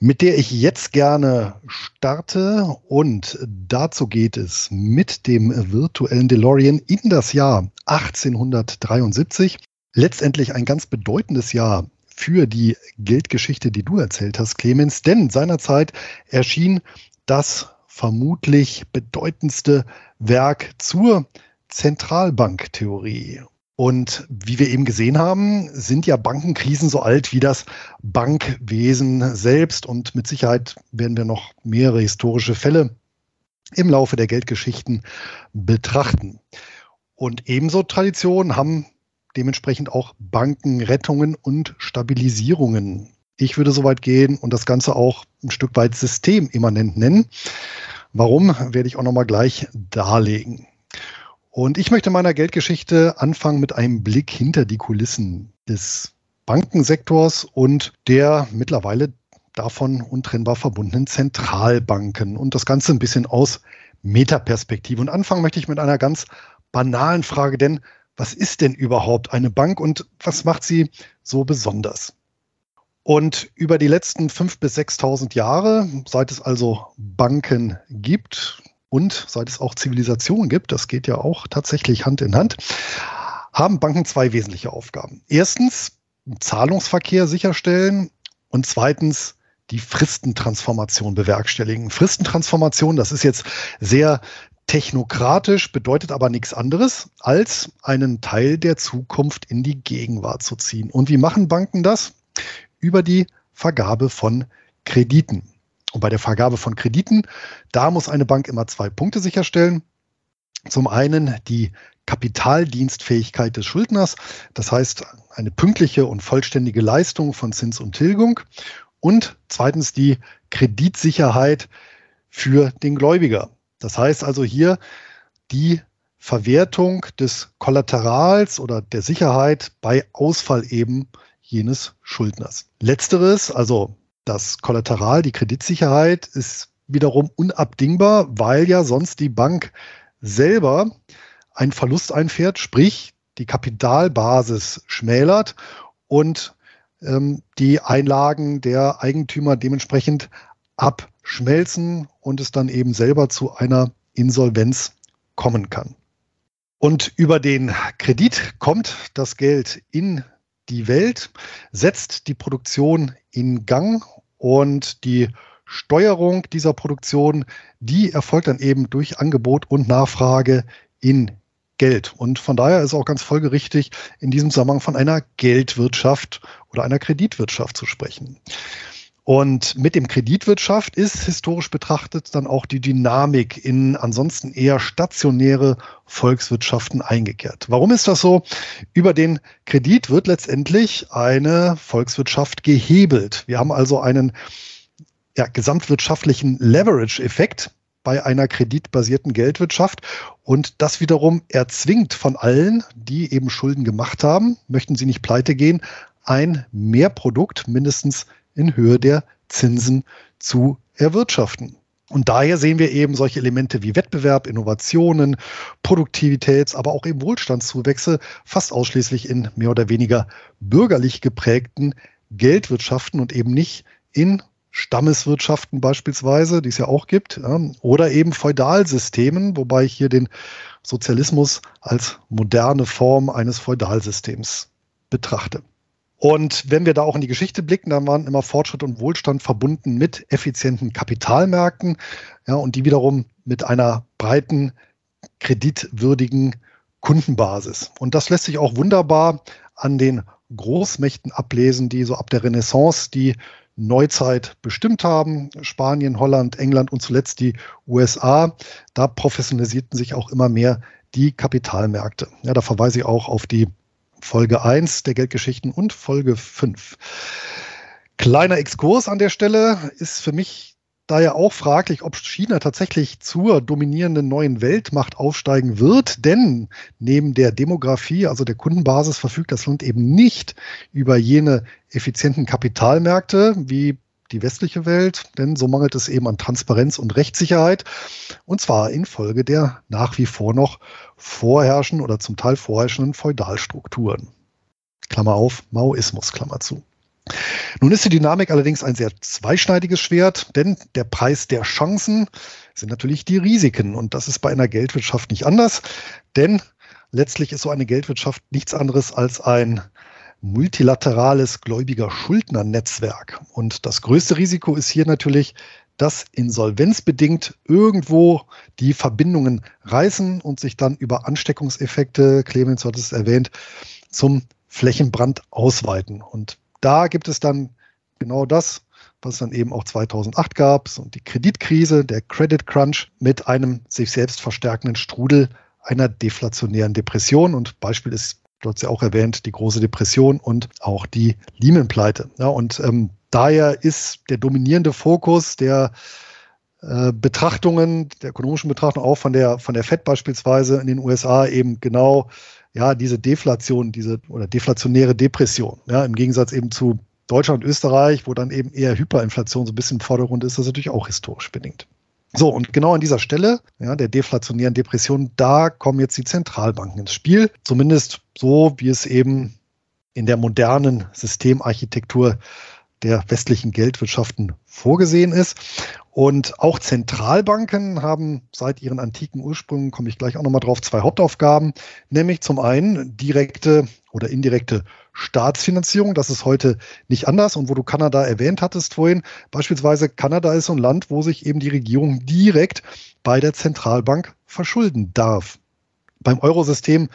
mit der ich jetzt gerne starte. Und dazu geht es mit dem virtuellen DeLorean in das Jahr 1873. Letztendlich ein ganz bedeutendes Jahr für die Geldgeschichte, die du erzählt hast, Clemens, denn seinerzeit erschien das vermutlich bedeutendste Werk zur Zentralbanktheorie. Und wie wir eben gesehen haben, sind ja Bankenkrisen so alt wie das Bankwesen selbst. Und mit Sicherheit werden wir noch mehrere historische Fälle im Laufe der Geldgeschichten betrachten. Und ebenso Traditionen haben dementsprechend auch Bankenrettungen und Stabilisierungen ich würde so weit gehen und das Ganze auch ein Stück weit systemimmanent nennen. Warum, werde ich auch nochmal gleich darlegen. Und ich möchte meiner Geldgeschichte anfangen mit einem Blick hinter die Kulissen des Bankensektors und der mittlerweile davon untrennbar verbundenen Zentralbanken und das Ganze ein bisschen aus Metaperspektive. Und anfangen möchte ich mit einer ganz banalen Frage, denn was ist denn überhaupt eine Bank und was macht sie so besonders? Und über die letzten 5.000 bis 6.000 Jahre, seit es also Banken gibt und seit es auch Zivilisation gibt, das geht ja auch tatsächlich Hand in Hand, haben Banken zwei wesentliche Aufgaben. Erstens Zahlungsverkehr sicherstellen und zweitens die Fristentransformation bewerkstelligen. Fristentransformation, das ist jetzt sehr technokratisch, bedeutet aber nichts anderes, als einen Teil der Zukunft in die Gegenwart zu ziehen. Und wie machen Banken das? Über die Vergabe von Krediten. Und bei der Vergabe von Krediten, da muss eine Bank immer zwei Punkte sicherstellen. Zum einen die Kapitaldienstfähigkeit des Schuldners, das heißt eine pünktliche und vollständige Leistung von Zins und Tilgung. Und zweitens die Kreditsicherheit für den Gläubiger. Das heißt also hier die Verwertung des Kollaterals oder der Sicherheit bei Ausfall eben jenes Schuldners. Letzteres, also das Kollateral, die Kreditsicherheit, ist wiederum unabdingbar, weil ja sonst die Bank selber einen Verlust einfährt, sprich die Kapitalbasis schmälert und ähm, die Einlagen der Eigentümer dementsprechend abschmelzen und es dann eben selber zu einer Insolvenz kommen kann. Und über den Kredit kommt das Geld in die Welt, setzt die Produktion in Gang und die Steuerung dieser Produktion, die erfolgt dann eben durch Angebot und Nachfrage in Geld. Und von daher ist auch ganz folgerichtig, in diesem Zusammenhang von einer Geldwirtschaft oder einer Kreditwirtschaft zu sprechen. Und mit dem Kreditwirtschaft ist historisch betrachtet dann auch die Dynamik in ansonsten eher stationäre Volkswirtschaften eingekehrt. Warum ist das so? Über den Kredit wird letztendlich eine Volkswirtschaft gehebelt. Wir haben also einen ja, gesamtwirtschaftlichen Leverage-Effekt bei einer kreditbasierten Geldwirtschaft. Und das wiederum erzwingt von allen, die eben Schulden gemacht haben, möchten sie nicht pleite gehen, ein Mehrprodukt mindestens in Höhe der Zinsen zu erwirtschaften. Und daher sehen wir eben solche Elemente wie Wettbewerb, Innovationen, Produktivitäts-, aber auch eben Wohlstandszuwächse fast ausschließlich in mehr oder weniger bürgerlich geprägten Geldwirtschaften und eben nicht in Stammeswirtschaften beispielsweise, die es ja auch gibt, oder eben Feudalsystemen, wobei ich hier den Sozialismus als moderne Form eines Feudalsystems betrachte. Und wenn wir da auch in die Geschichte blicken, dann waren immer Fortschritt und Wohlstand verbunden mit effizienten Kapitalmärkten ja, und die wiederum mit einer breiten, kreditwürdigen Kundenbasis. Und das lässt sich auch wunderbar an den Großmächten ablesen, die so ab der Renaissance die Neuzeit bestimmt haben. Spanien, Holland, England und zuletzt die USA. Da professionalisierten sich auch immer mehr die Kapitalmärkte. Ja, da verweise ich auch auf die Folge 1 der Geldgeschichten und Folge 5. Kleiner Exkurs an der Stelle ist für mich daher auch fraglich, ob China tatsächlich zur dominierenden neuen Weltmacht aufsteigen wird, denn neben der Demografie, also der Kundenbasis, verfügt das Land eben nicht über jene effizienten Kapitalmärkte wie die westliche Welt, denn so mangelt es eben an Transparenz und Rechtssicherheit. Und zwar infolge der nach wie vor noch vorherrschenden oder zum Teil vorherrschenden Feudalstrukturen. Klammer auf, Maoismus, Klammer zu. Nun ist die Dynamik allerdings ein sehr zweischneidiges Schwert, denn der Preis der Chancen sind natürlich die Risiken. Und das ist bei einer Geldwirtschaft nicht anders, denn letztlich ist so eine Geldwirtschaft nichts anderes als ein multilaterales Gläubiger-Schuldner-Netzwerk. Und das größte Risiko ist hier natürlich, dass insolvenzbedingt irgendwo die Verbindungen reißen und sich dann über Ansteckungseffekte, Clemens hat es erwähnt, zum Flächenbrand ausweiten. Und da gibt es dann genau das, was dann eben auch 2008 gab, und die Kreditkrise, der Credit Crunch mit einem sich selbst verstärkenden Strudel einer deflationären Depression. Und Beispiel ist du hast ja auch erwähnt, die große Depression und auch die Lehman-Pleite. Ja, und ähm, daher ist der dominierende Fokus der äh, Betrachtungen, der ökonomischen Betrachtung auch von der, von der FED beispielsweise in den USA eben genau ja, diese Deflation, diese oder deflationäre Depression. Ja, im Gegensatz eben zu Deutschland und Österreich, wo dann eben eher Hyperinflation so ein bisschen im Vordergrund ist, das ist natürlich auch historisch bedingt. So, und genau an dieser Stelle, ja, der deflationären Depression, da kommen jetzt die Zentralbanken ins Spiel. Zumindest so, wie es eben in der modernen Systemarchitektur der westlichen Geldwirtschaften vorgesehen ist. Und auch Zentralbanken haben seit ihren antiken Ursprüngen, komme ich gleich auch nochmal drauf, zwei Hauptaufgaben, nämlich zum einen direkte oder indirekte Staatsfinanzierung. Das ist heute nicht anders. Und wo du Kanada erwähnt hattest vorhin, beispielsweise Kanada ist so ein Land, wo sich eben die Regierung direkt bei der Zentralbank verschulden darf. Beim Eurosystem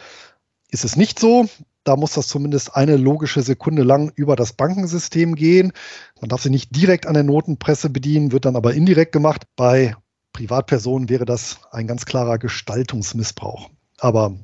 ist es nicht so. Da muss das zumindest eine logische Sekunde lang über das Bankensystem gehen. Man darf sie nicht direkt an der Notenpresse bedienen, wird dann aber indirekt gemacht. Bei Privatpersonen wäre das ein ganz klarer Gestaltungsmissbrauch, aber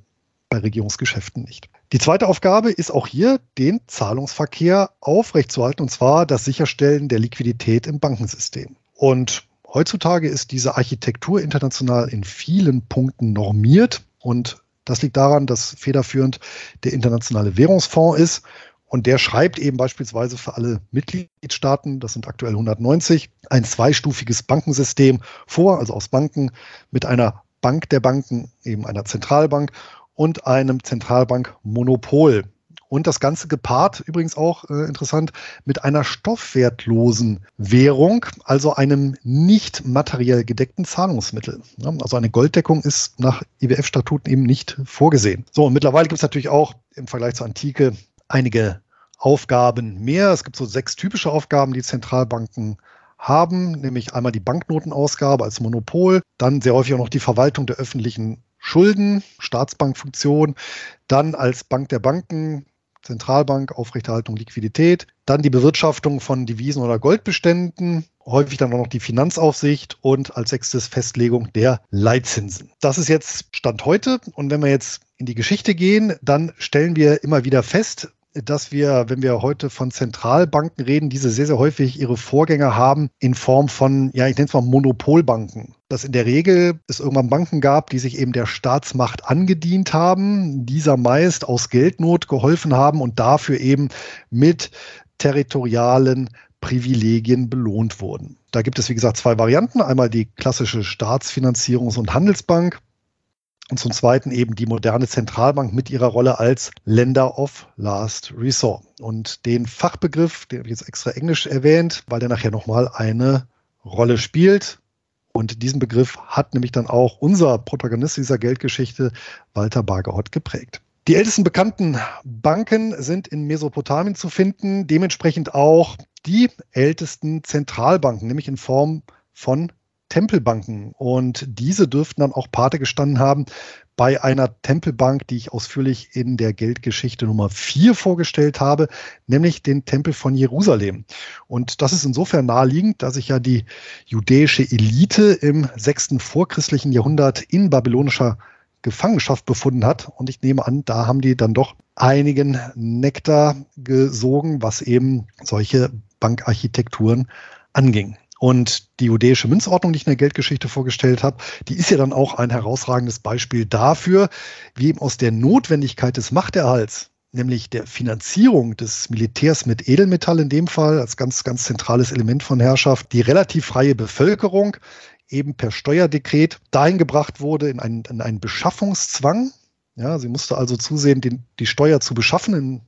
bei Regierungsgeschäften nicht. Die zweite Aufgabe ist auch hier, den Zahlungsverkehr aufrechtzuerhalten, und zwar das Sicherstellen der Liquidität im Bankensystem. Und heutzutage ist diese Architektur international in vielen Punkten normiert und das liegt daran, dass federführend der Internationale Währungsfonds ist und der schreibt eben beispielsweise für alle Mitgliedstaaten, das sind aktuell 190, ein zweistufiges Bankensystem vor, also aus Banken mit einer Bank der Banken, eben einer Zentralbank und einem Zentralbankmonopol. Und das Ganze gepaart, übrigens auch äh, interessant, mit einer stoffwertlosen Währung, also einem nicht materiell gedeckten Zahlungsmittel. Ja, also eine Golddeckung ist nach IWF-Statuten eben nicht vorgesehen. So, und mittlerweile gibt es natürlich auch im Vergleich zur Antike einige Aufgaben mehr. Es gibt so sechs typische Aufgaben, die Zentralbanken haben, nämlich einmal die Banknotenausgabe als Monopol, dann sehr häufig auch noch die Verwaltung der öffentlichen Schulden, Staatsbankfunktion, dann als Bank der Banken Zentralbank, Aufrechterhaltung Liquidität, dann die Bewirtschaftung von Devisen- oder Goldbeständen, häufig dann auch noch die Finanzaufsicht und als sechstes Festlegung der Leitzinsen. Das ist jetzt Stand heute und wenn wir jetzt in die Geschichte gehen, dann stellen wir immer wieder fest, dass wir, wenn wir heute von Zentralbanken reden, diese sehr, sehr häufig ihre Vorgänger haben in Form von, ja, ich nenne es mal Monopolbanken. Dass in der Regel es irgendwann Banken gab, die sich eben der Staatsmacht angedient haben, dieser meist aus Geldnot geholfen haben und dafür eben mit territorialen Privilegien belohnt wurden. Da gibt es, wie gesagt, zwei Varianten. Einmal die klassische Staatsfinanzierungs- und Handelsbank Und zum Zweiten eben die moderne Zentralbank mit ihrer Rolle als Lender of Last Resort. Und den Fachbegriff, den habe ich jetzt extra Englisch erwähnt, weil der nachher nochmal eine Rolle spielt. Und diesen Begriff hat nämlich dann auch unser Protagonist dieser Geldgeschichte, Walter Bargehott, geprägt. Die ältesten bekannten Banken sind in Mesopotamien zu finden, dementsprechend auch die ältesten Zentralbanken, nämlich in Form von Tempelbanken. Und diese dürften dann auch Pate gestanden haben bei einer Tempelbank, die ich ausführlich in der Geldgeschichte Nummer 4 vorgestellt habe, nämlich den Tempel von Jerusalem. Und das ist insofern naheliegend, dass sich ja die jüdische Elite im sechsten vorchristlichen Jahrhundert in babylonischer Gefangenschaft befunden hat. Und ich nehme an, da haben die dann doch einigen Nektar gesogen, was eben solche Bankarchitekturen anging. Und die judäische Münzordnung, die ich in der Geldgeschichte vorgestellt habe, die ist ja dann auch ein herausragendes Beispiel dafür, wie eben aus der Notwendigkeit des Machterhalts, nämlich der Finanzierung des Militärs mit Edelmetall in dem Fall, als ganz, ganz zentrales Element von Herrschaft, die relativ freie Bevölkerung eben per Steuerdekret dahin gebracht wurde in einen, in einen Beschaffungszwang. Ja, sie musste also zusehen, den, die Steuer zu beschaffen, in,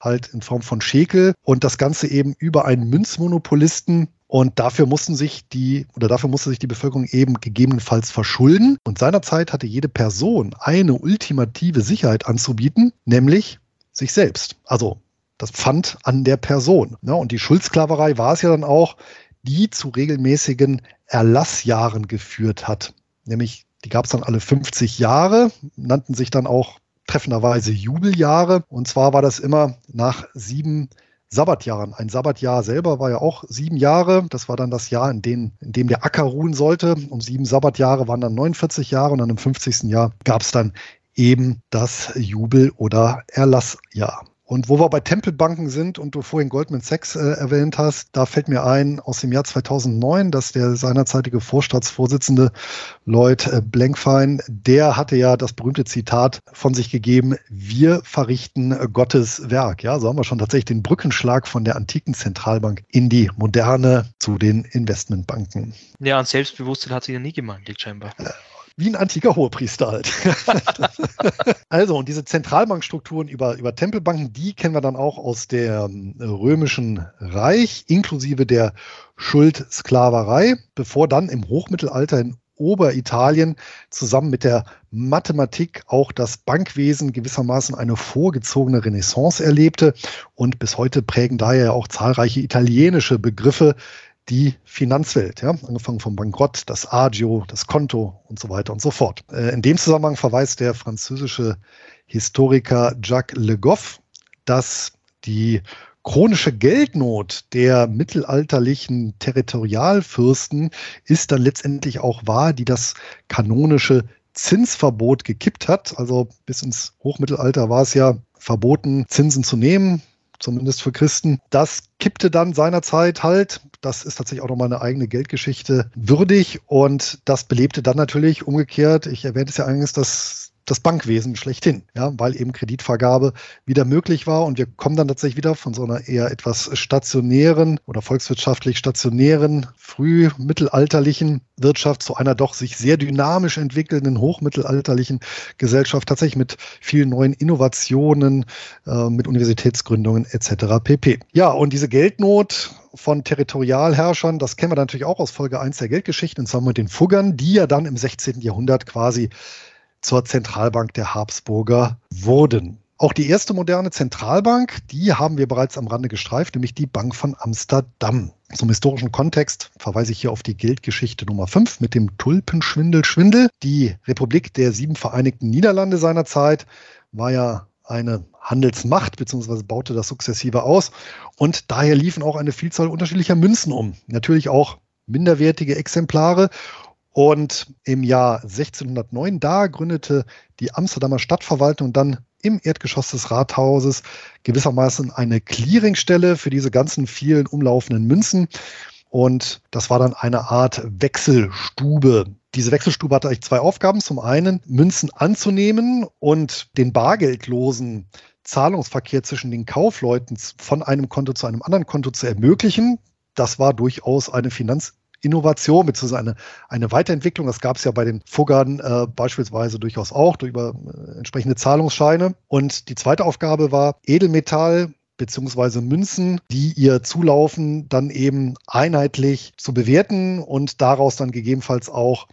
halt in Form von Schekel und das Ganze eben über einen Münzmonopolisten und dafür mussten sich die, oder dafür musste sich die Bevölkerung eben gegebenenfalls verschulden. Und seinerzeit hatte jede Person eine ultimative Sicherheit anzubieten, nämlich sich selbst. Also das Pfand an der Person. Ja, und die Schuldsklaverei war es ja dann auch, die zu regelmäßigen Erlassjahren geführt hat. Nämlich, die gab es dann alle 50 Jahre, nannten sich dann auch treffenderweise Jubeljahre. Und zwar war das immer nach sieben Sabbatjahren. Ein Sabbatjahr selber war ja auch sieben Jahre. Das war dann das Jahr, in dem, in dem der Acker ruhen sollte. Um sieben Sabbatjahre waren dann 49 Jahre und dann im 50. Jahr gab es dann eben das Jubel- oder Erlassjahr. Und wo wir bei Tempelbanken sind und du vorhin Goldman Sachs äh, erwähnt hast, da fällt mir ein aus dem Jahr 2009, dass der seinerzeitige Vorstaatsvorsitzende Lloyd äh, Blankfein, der hatte ja das berühmte Zitat von sich gegeben, wir verrichten Gottes Werk. Ja, so haben wir schon tatsächlich den Brückenschlag von der antiken Zentralbank in die moderne zu den Investmentbanken. Ja, an Selbstbewusstsein hat sie ja nie gemangelt, scheinbar. Äh, wie ein antiker Hohepriester halt. also, und diese Zentralbankstrukturen über, über Tempelbanken, die kennen wir dann auch aus dem römischen Reich, inklusive der Schuldsklaverei, bevor dann im Hochmittelalter in Oberitalien zusammen mit der Mathematik auch das Bankwesen gewissermaßen eine vorgezogene Renaissance erlebte. Und bis heute prägen daher auch zahlreiche italienische Begriffe die Finanzwelt, ja, angefangen vom Bankrott, das Agio, das Konto und so weiter und so fort. Äh, in dem Zusammenhang verweist der französische Historiker Jacques Le Goff, dass die chronische Geldnot der mittelalterlichen Territorialfürsten ist dann letztendlich auch wahr, die das kanonische Zinsverbot gekippt hat. Also bis ins Hochmittelalter war es ja verboten, Zinsen zu nehmen zumindest für Christen. Das kippte dann seinerzeit halt. Das ist tatsächlich auch nochmal eine eigene Geldgeschichte würdig und das belebte dann natürlich umgekehrt. Ich erwähnte es ja eingangs, dass das Bankwesen schlechthin, ja, weil eben Kreditvergabe wieder möglich war. Und wir kommen dann tatsächlich wieder von so einer eher etwas stationären oder volkswirtschaftlich stationären, frühmittelalterlichen Wirtschaft zu einer doch sich sehr dynamisch entwickelnden hochmittelalterlichen Gesellschaft, tatsächlich mit vielen neuen Innovationen, äh, mit Universitätsgründungen etc. pp. Ja, und diese Geldnot von Territorialherrschern, das kennen wir natürlich auch aus Folge 1 der Geldgeschichte, und zwar mit den Fuggern, die ja dann im 16. Jahrhundert quasi zur Zentralbank der Habsburger wurden. Auch die erste moderne Zentralbank, die haben wir bereits am Rande gestreift, nämlich die Bank von Amsterdam. Zum historischen Kontext verweise ich hier auf die Geldgeschichte Nummer 5 mit dem Tulpenschwindel Schwindel. Die Republik der sieben Vereinigten Niederlande seinerzeit war ja eine Handelsmacht, beziehungsweise baute das sukzessive aus. Und daher liefen auch eine Vielzahl unterschiedlicher Münzen um. Natürlich auch minderwertige Exemplare. Und im Jahr 1609, da gründete die Amsterdamer Stadtverwaltung dann im Erdgeschoss des Rathauses gewissermaßen eine Clearingstelle für diese ganzen vielen umlaufenden Münzen. Und das war dann eine Art Wechselstube. Diese Wechselstube hatte eigentlich zwei Aufgaben. Zum einen Münzen anzunehmen und den bargeldlosen Zahlungsverkehr zwischen den Kaufleuten von einem Konto zu einem anderen Konto zu ermöglichen. Das war durchaus eine Finanz Innovation bzw. Eine, eine Weiterentwicklung. Das gab es ja bei den Fuggern äh, beispielsweise durchaus auch durch über äh, entsprechende Zahlungsscheine. Und die zweite Aufgabe war, Edelmetall beziehungsweise Münzen, die ihr zulaufen, dann eben einheitlich zu bewerten und daraus dann gegebenenfalls auch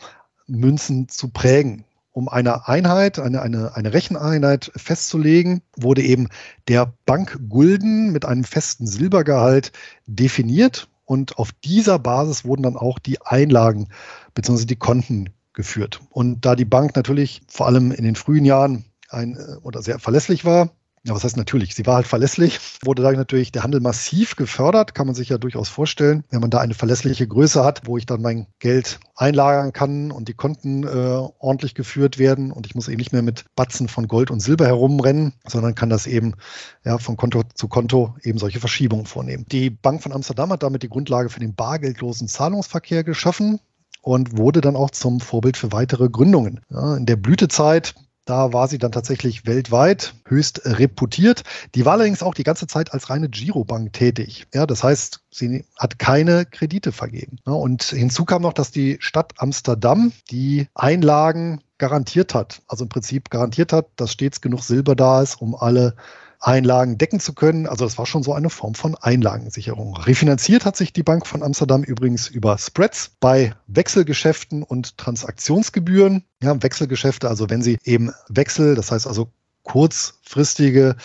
Münzen zu prägen. Um eine Einheit, eine, eine, eine Recheneinheit festzulegen, wurde eben der Bankgulden mit einem festen Silbergehalt definiert und auf dieser Basis wurden dann auch die Einlagen bzw. die Konten geführt. Und da die Bank natürlich vor allem in den frühen Jahren ein äh, oder sehr verlässlich war, ja, was heißt natürlich? Sie war halt verlässlich, wurde da natürlich der Handel massiv gefördert, kann man sich ja durchaus vorstellen. Wenn man da eine verlässliche Größe hat, wo ich dann mein Geld einlagern kann und die Konten äh, ordentlich geführt werden und ich muss eben nicht mehr mit Batzen von Gold und Silber herumrennen, sondern kann das eben ja, von Konto zu Konto eben solche Verschiebungen vornehmen. Die Bank von Amsterdam hat damit die Grundlage für den bargeldlosen Zahlungsverkehr geschaffen und wurde dann auch zum Vorbild für weitere Gründungen. Ja, in der Blütezeit da war sie dann tatsächlich weltweit höchst reputiert. Die war allerdings auch die ganze Zeit als reine Girobank tätig. Ja, das heißt, sie hat keine Kredite vergeben. Und hinzu kam noch, dass die Stadt Amsterdam die Einlagen garantiert hat. Also im Prinzip garantiert hat, dass stets genug Silber da ist, um alle Einlagen decken zu können. Also das war schon so eine Form von Einlagensicherung. Refinanziert hat sich die Bank von Amsterdam übrigens über Spreads bei Wechselgeschäften und Transaktionsgebühren. Ja, Wechselgeschäfte, also wenn Sie eben Wechsel, das heißt also kurzfristige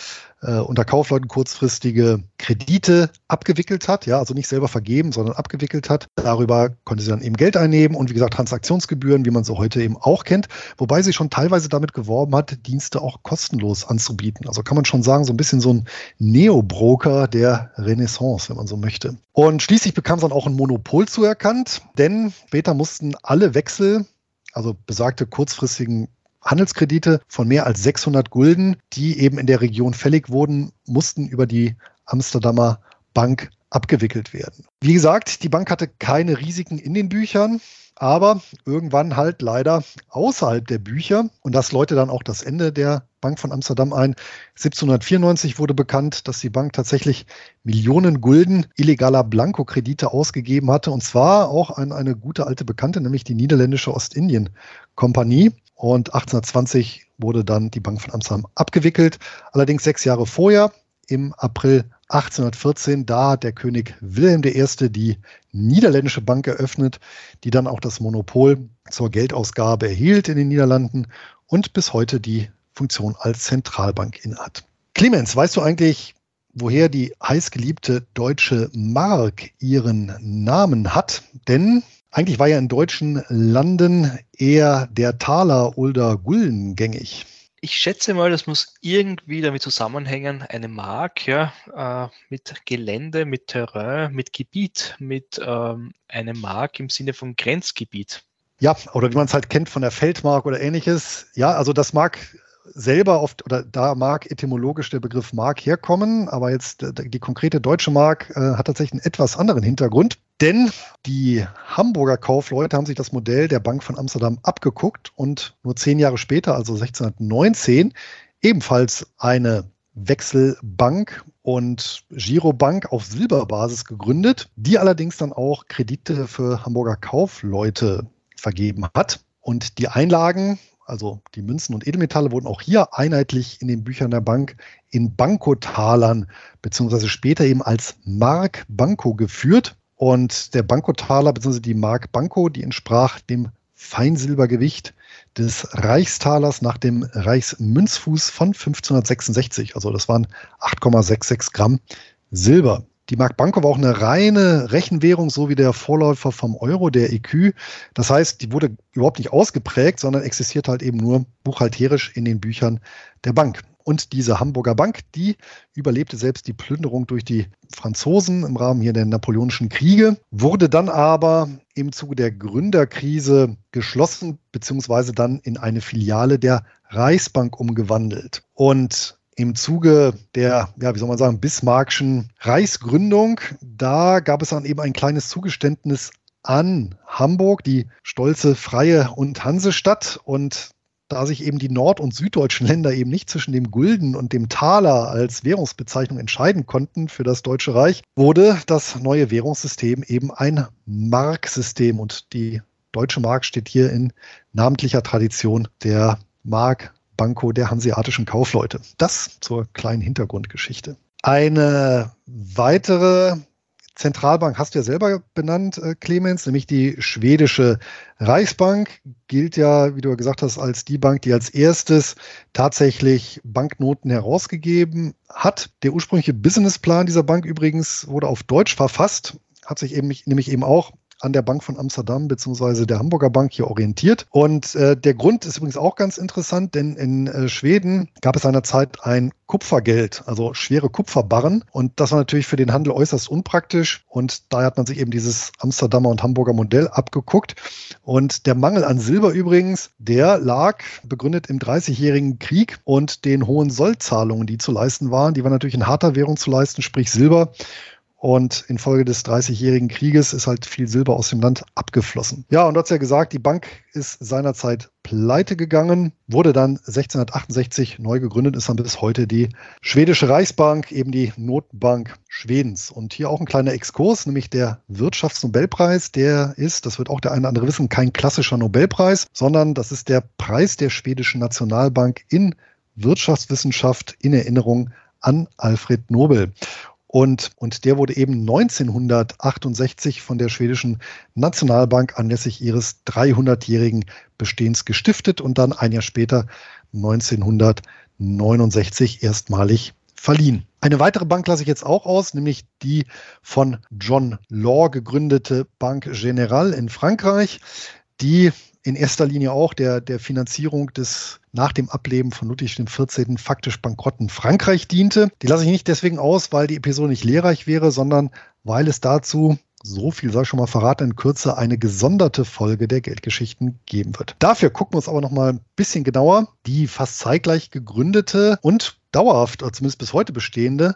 äh, unter Kaufleuten kurzfristige Kredite abgewickelt hat, ja, also nicht selber vergeben, sondern abgewickelt hat. Darüber konnte sie dann eben Geld einnehmen und wie gesagt Transaktionsgebühren, wie man sie heute eben auch kennt, wobei sie schon teilweise damit geworben hat, Dienste auch kostenlos anzubieten. Also kann man schon sagen, so ein bisschen so ein Neo-Broker der Renaissance, wenn man so möchte. Und schließlich bekam sie dann auch ein Monopol zuerkannt, denn später mussten alle Wechsel also besagte kurzfristigen Handelskredite von mehr als 600 Gulden, die eben in der Region fällig wurden, mussten über die Amsterdamer Bank abgewickelt werden. Wie gesagt, die Bank hatte keine Risiken in den Büchern, aber irgendwann halt leider außerhalb der Bücher. Und das läutet dann auch das Ende der Bank von Amsterdam ein. 1794 wurde bekannt, dass die Bank tatsächlich Millionen Gulden illegaler Blankokredite ausgegeben hatte. Und zwar auch an eine gute alte Bekannte, nämlich die niederländische Ostindien-Kompanie. Und 1820 wurde dann die Bank von Amsterdam abgewickelt. Allerdings sechs Jahre vorher, im April 1814, da hat der König Wilhelm I. die niederländische Bank eröffnet, die dann auch das Monopol zur Geldausgabe erhielt in den Niederlanden und bis heute die Funktion als Zentralbank innehat. Clemens, weißt du eigentlich, woher die heißgeliebte deutsche Mark ihren Namen hat? Denn eigentlich war ja in deutschen Landen eher der Taler oder Gulden gängig. Ich schätze mal, das muss irgendwie damit zusammenhängen, eine Mark ja, äh, mit Gelände, mit Terrain, mit Gebiet, mit ähm, einem Mark im Sinne von Grenzgebiet. Ja, oder wie man es halt kennt von der Feldmark oder ähnliches. Ja, also das mag selber oft, oder da mag etymologisch der Begriff Mark herkommen, aber jetzt äh, die konkrete deutsche Mark äh, hat tatsächlich einen etwas anderen Hintergrund. Denn die Hamburger Kaufleute haben sich das Modell der Bank von Amsterdam abgeguckt und nur zehn Jahre später, also 1619, ebenfalls eine Wechselbank und Girobank auf Silberbasis gegründet, die allerdings dann auch Kredite für Hamburger Kaufleute vergeben hat. Und die Einlagen also die Münzen und Edelmetalle wurden auch hier einheitlich in den Büchern der Bank in Bankotalern beziehungsweise später eben als Mark Banco geführt. Und der Bankotaler beziehungsweise die Mark Banco, die entsprach dem Feinsilbergewicht des Reichstalers nach dem Reichsmünzfuß von 1566. Also das waren 8,66 Gramm Silber. Die Mark Banco war auch eine reine Rechenwährung, so wie der Vorläufer vom Euro, der EQ. Das heißt, die wurde überhaupt nicht ausgeprägt, sondern existiert halt eben nur buchhalterisch in den Büchern der Bank. Und diese Hamburger Bank, die überlebte selbst die Plünderung durch die Franzosen im Rahmen hier der napoleonischen Kriege, wurde dann aber im Zuge der Gründerkrise geschlossen, beziehungsweise dann in eine Filiale der Reichsbank umgewandelt. Und im Zuge der, ja, wie soll man sagen, bismarckschen Reichsgründung, da gab es dann eben ein kleines Zugeständnis an Hamburg, die stolze Freie und Hansestadt. Und da sich eben die nord- und süddeutschen Länder eben nicht zwischen dem Gulden und dem Taler als Währungsbezeichnung entscheiden konnten für das Deutsche Reich, wurde das neue Währungssystem eben ein Marksystem und die deutsche Mark steht hier in namentlicher Tradition der Mark Banco der hanseatischen Kaufleute. Das zur kleinen Hintergrundgeschichte. Eine weitere Zentralbank hast du ja selber benannt, äh, Clemens, nämlich die schwedische Reichsbank gilt ja, wie du gesagt hast, als die Bank, die als erstes tatsächlich Banknoten herausgegeben hat. Der ursprüngliche Businessplan dieser Bank übrigens wurde auf Deutsch verfasst, hat sich eben nämlich eben auch an der Bank von Amsterdam bzw. der Hamburger Bank hier orientiert. Und äh, der Grund ist übrigens auch ganz interessant, denn in äh, Schweden gab es seinerzeit ein Kupfergeld, also schwere Kupferbarren. Und das war natürlich für den Handel äußerst unpraktisch. Und daher hat man sich eben dieses Amsterdamer und Hamburger Modell abgeguckt. Und der Mangel an Silber übrigens, der lag begründet im Dreißigjährigen Krieg und den hohen Sollzahlungen, die zu leisten waren. Die waren natürlich in harter Währung zu leisten, sprich Silber. Und infolge des Dreißigjährigen Krieges ist halt viel Silber aus dem Land abgeflossen. Ja, und du hast ja gesagt, die Bank ist seinerzeit pleite gegangen, wurde dann 1668 neu gegründet, ist dann bis heute die schwedische Reichsbank, eben die Notbank Schwedens. Und hier auch ein kleiner Exkurs, nämlich der Wirtschaftsnobelpreis, der ist, das wird auch der eine oder andere wissen, kein klassischer Nobelpreis, sondern das ist der Preis der schwedischen Nationalbank in Wirtschaftswissenschaft in Erinnerung an Alfred Nobel. Und, und der wurde eben 1968 von der schwedischen Nationalbank anlässlich ihres 300-jährigen Bestehens gestiftet und dann ein Jahr später 1969 erstmalig verliehen. Eine weitere Bank lasse ich jetzt auch aus, nämlich die von John Law gegründete Bank General in Frankreich, die in erster Linie auch der, der Finanzierung des nach dem Ableben von Ludwig XIV. faktisch bankrotten Frankreich diente. Die lasse ich nicht deswegen aus, weil die Episode nicht lehrreich wäre, sondern weil es dazu so viel sei schon mal verraten, in Kürze eine gesonderte Folge der Geldgeschichten geben wird. Dafür gucken wir uns aber noch mal ein bisschen genauer die fast zeitgleich gegründete und dauerhaft, oder zumindest bis heute bestehende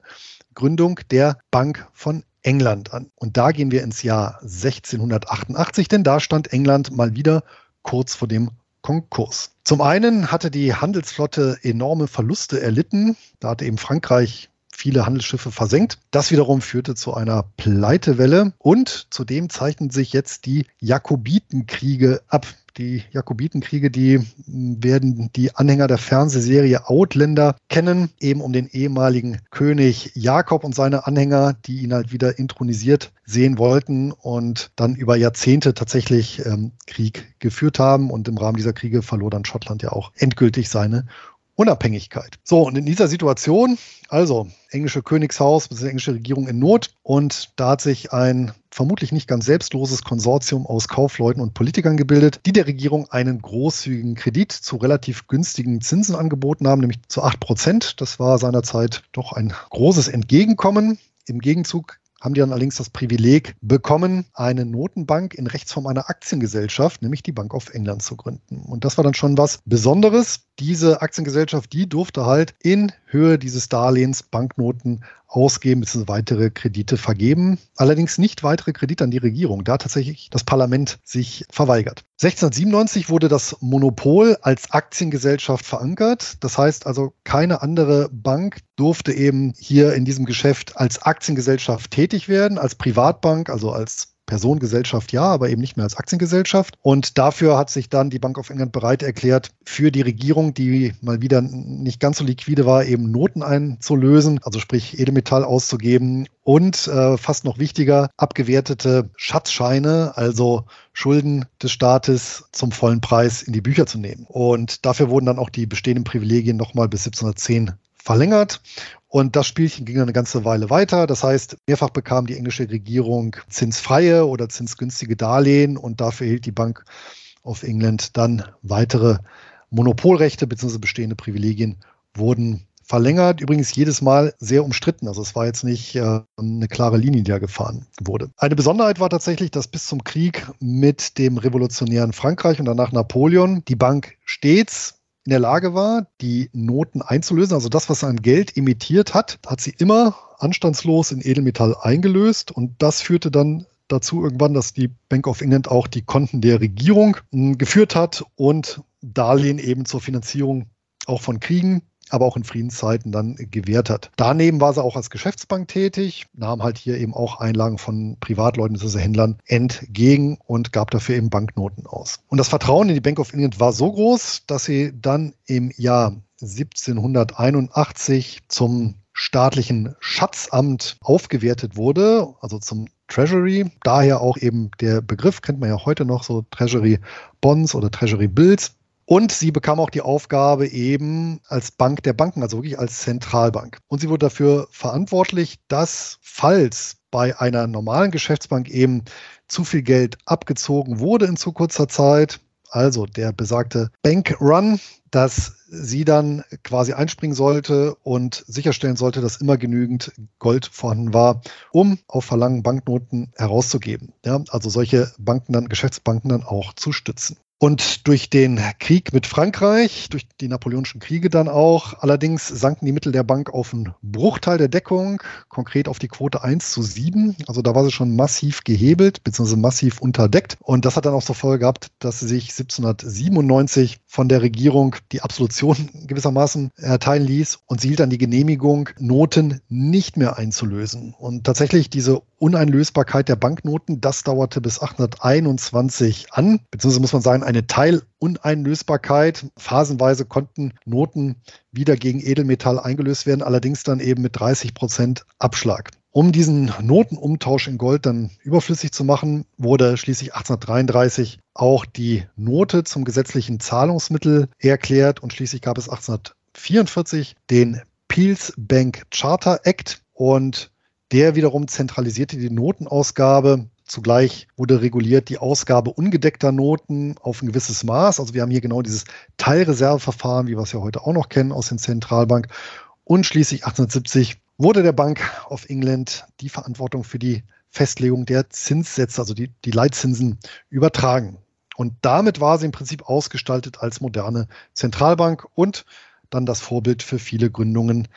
Gründung der Bank von England an. Und da gehen wir ins Jahr 1688, denn da stand England mal wieder kurz vor dem Konkurs. Zum einen hatte die Handelsflotte enorme Verluste erlitten. Da hatte eben Frankreich viele Handelsschiffe versenkt. Das wiederum führte zu einer Pleitewelle und zudem zeichnen sich jetzt die Jakobitenkriege ab. Die Jakobitenkriege, die werden die Anhänger der Fernsehserie Outlander kennen, eben um den ehemaligen König Jakob und seine Anhänger, die ihn halt wieder intronisiert sehen wollten und dann über Jahrzehnte tatsächlich ähm, Krieg geführt haben. Und im Rahmen dieser Kriege verlor dann Schottland ja auch endgültig seine Unabhängigkeit. So, und in dieser Situation, also englische Königshaus, bzw. englische Regierung in Not, und da hat sich ein vermutlich nicht ganz selbstloses Konsortium aus Kaufleuten und Politikern gebildet, die der Regierung einen großzügigen Kredit zu relativ günstigen Zinsen angeboten haben, nämlich zu 8 Prozent. Das war seinerzeit doch ein großes Entgegenkommen. Im Gegenzug haben die dann allerdings das Privileg bekommen, eine Notenbank in Rechtsform einer Aktiengesellschaft, nämlich die Bank of England, zu gründen. Und das war dann schon was Besonderes. Diese Aktiengesellschaft, die durfte halt in Höhe dieses Darlehens Banknoten ausgeben bzw. weitere Kredite vergeben. Allerdings nicht weitere Kredite an die Regierung. Da tatsächlich das Parlament sich verweigert. 1697 wurde das Monopol als Aktiengesellschaft verankert. Das heißt also, keine andere Bank durfte eben hier in diesem Geschäft als Aktiengesellschaft tätig werden, als Privatbank, also als Personengesellschaft ja, aber eben nicht mehr als Aktiengesellschaft. Und dafür hat sich dann die Bank of England bereit erklärt, für die Regierung, die mal wieder nicht ganz so liquide war, eben Noten einzulösen, also sprich Edelmetall auszugeben und äh, fast noch wichtiger, abgewertete Schatzscheine, also Schulden des Staates zum vollen Preis in die Bücher zu nehmen. Und dafür wurden dann auch die bestehenden Privilegien nochmal bis 1710 verlängert. Und das Spielchen ging eine ganze Weile weiter. Das heißt, mehrfach bekam die englische Regierung zinsfreie oder zinsgünstige Darlehen und dafür erhielt die Bank of England dann weitere Monopolrechte bzw. bestehende Privilegien wurden verlängert. Übrigens jedes Mal sehr umstritten. Also es war jetzt nicht äh, eine klare Linie, die da gefahren wurde. Eine Besonderheit war tatsächlich, dass bis zum Krieg mit dem revolutionären Frankreich und danach Napoleon die Bank stets in der Lage war, die Noten einzulösen. Also das, was an Geld emittiert hat, hat sie immer anstandslos in Edelmetall eingelöst. Und das führte dann dazu irgendwann, dass die Bank of England auch die Konten der Regierung hm, geführt hat und Darlehen eben zur Finanzierung auch von Kriegen aber auch in Friedenszeiten dann gewährt hat. Daneben war sie auch als Geschäftsbank tätig, nahm halt hier eben auch Einlagen von Privatleuten, also Händlern, entgegen und gab dafür eben Banknoten aus. Und das Vertrauen in die Bank of England war so groß, dass sie dann im Jahr 1781 zum staatlichen Schatzamt aufgewertet wurde, also zum Treasury. Daher auch eben der Begriff, kennt man ja heute noch so Treasury Bonds oder Treasury Bills. Und sie bekam auch die Aufgabe eben als Bank der Banken, also wirklich als Zentralbank. Und sie wurde dafür verantwortlich, dass falls bei einer normalen Geschäftsbank eben zu viel Geld abgezogen wurde in zu kurzer Zeit, also der besagte Bank Run, dass sie dann quasi einspringen sollte und sicherstellen sollte, dass immer genügend Gold vorhanden war, um auf Verlangen Banknoten herauszugeben. Ja, also solche Banken dann, Geschäftsbanken dann auch zu stützen. Und durch den Krieg mit Frankreich, durch die napoleonischen Kriege dann auch, allerdings sanken die Mittel der Bank auf einen Bruchteil der Deckung, konkret auf die Quote 1 zu 7. Also da war sie schon massiv gehebelt, beziehungsweise massiv unterdeckt. Und das hat dann auch zur Folge gehabt, dass sie sich 1797 von der Regierung die Absolution gewissermaßen erteilen ließ und sie hielt dann die Genehmigung, Noten nicht mehr einzulösen. Und tatsächlich diese Uneinlösbarkeit der Banknoten, das dauerte bis 1821 an, beziehungsweise muss man sagen, eine Teiluneinlösbarkeit. Phasenweise konnten Noten wieder gegen Edelmetall eingelöst werden, allerdings dann eben mit 30 Prozent Abschlag. Um diesen Notenumtausch in Gold dann überflüssig zu machen, wurde schließlich 1833 auch die Note zum gesetzlichen Zahlungsmittel erklärt und schließlich gab es 1844 den Peels Bank Charter Act und der wiederum zentralisierte die Notenausgabe Zugleich wurde reguliert die Ausgabe ungedeckter Noten auf ein gewisses Maß. Also wir haben hier genau dieses Teilreserveverfahren, wie wir es ja heute auch noch kennen aus den Zentralbank. Und schließlich 1870 wurde der Bank of England die Verantwortung für die Festlegung der Zinssätze, also die, die Leitzinsen, übertragen. Und damit war sie im Prinzip ausgestaltet als moderne Zentralbank und dann das Vorbild für viele Gründungen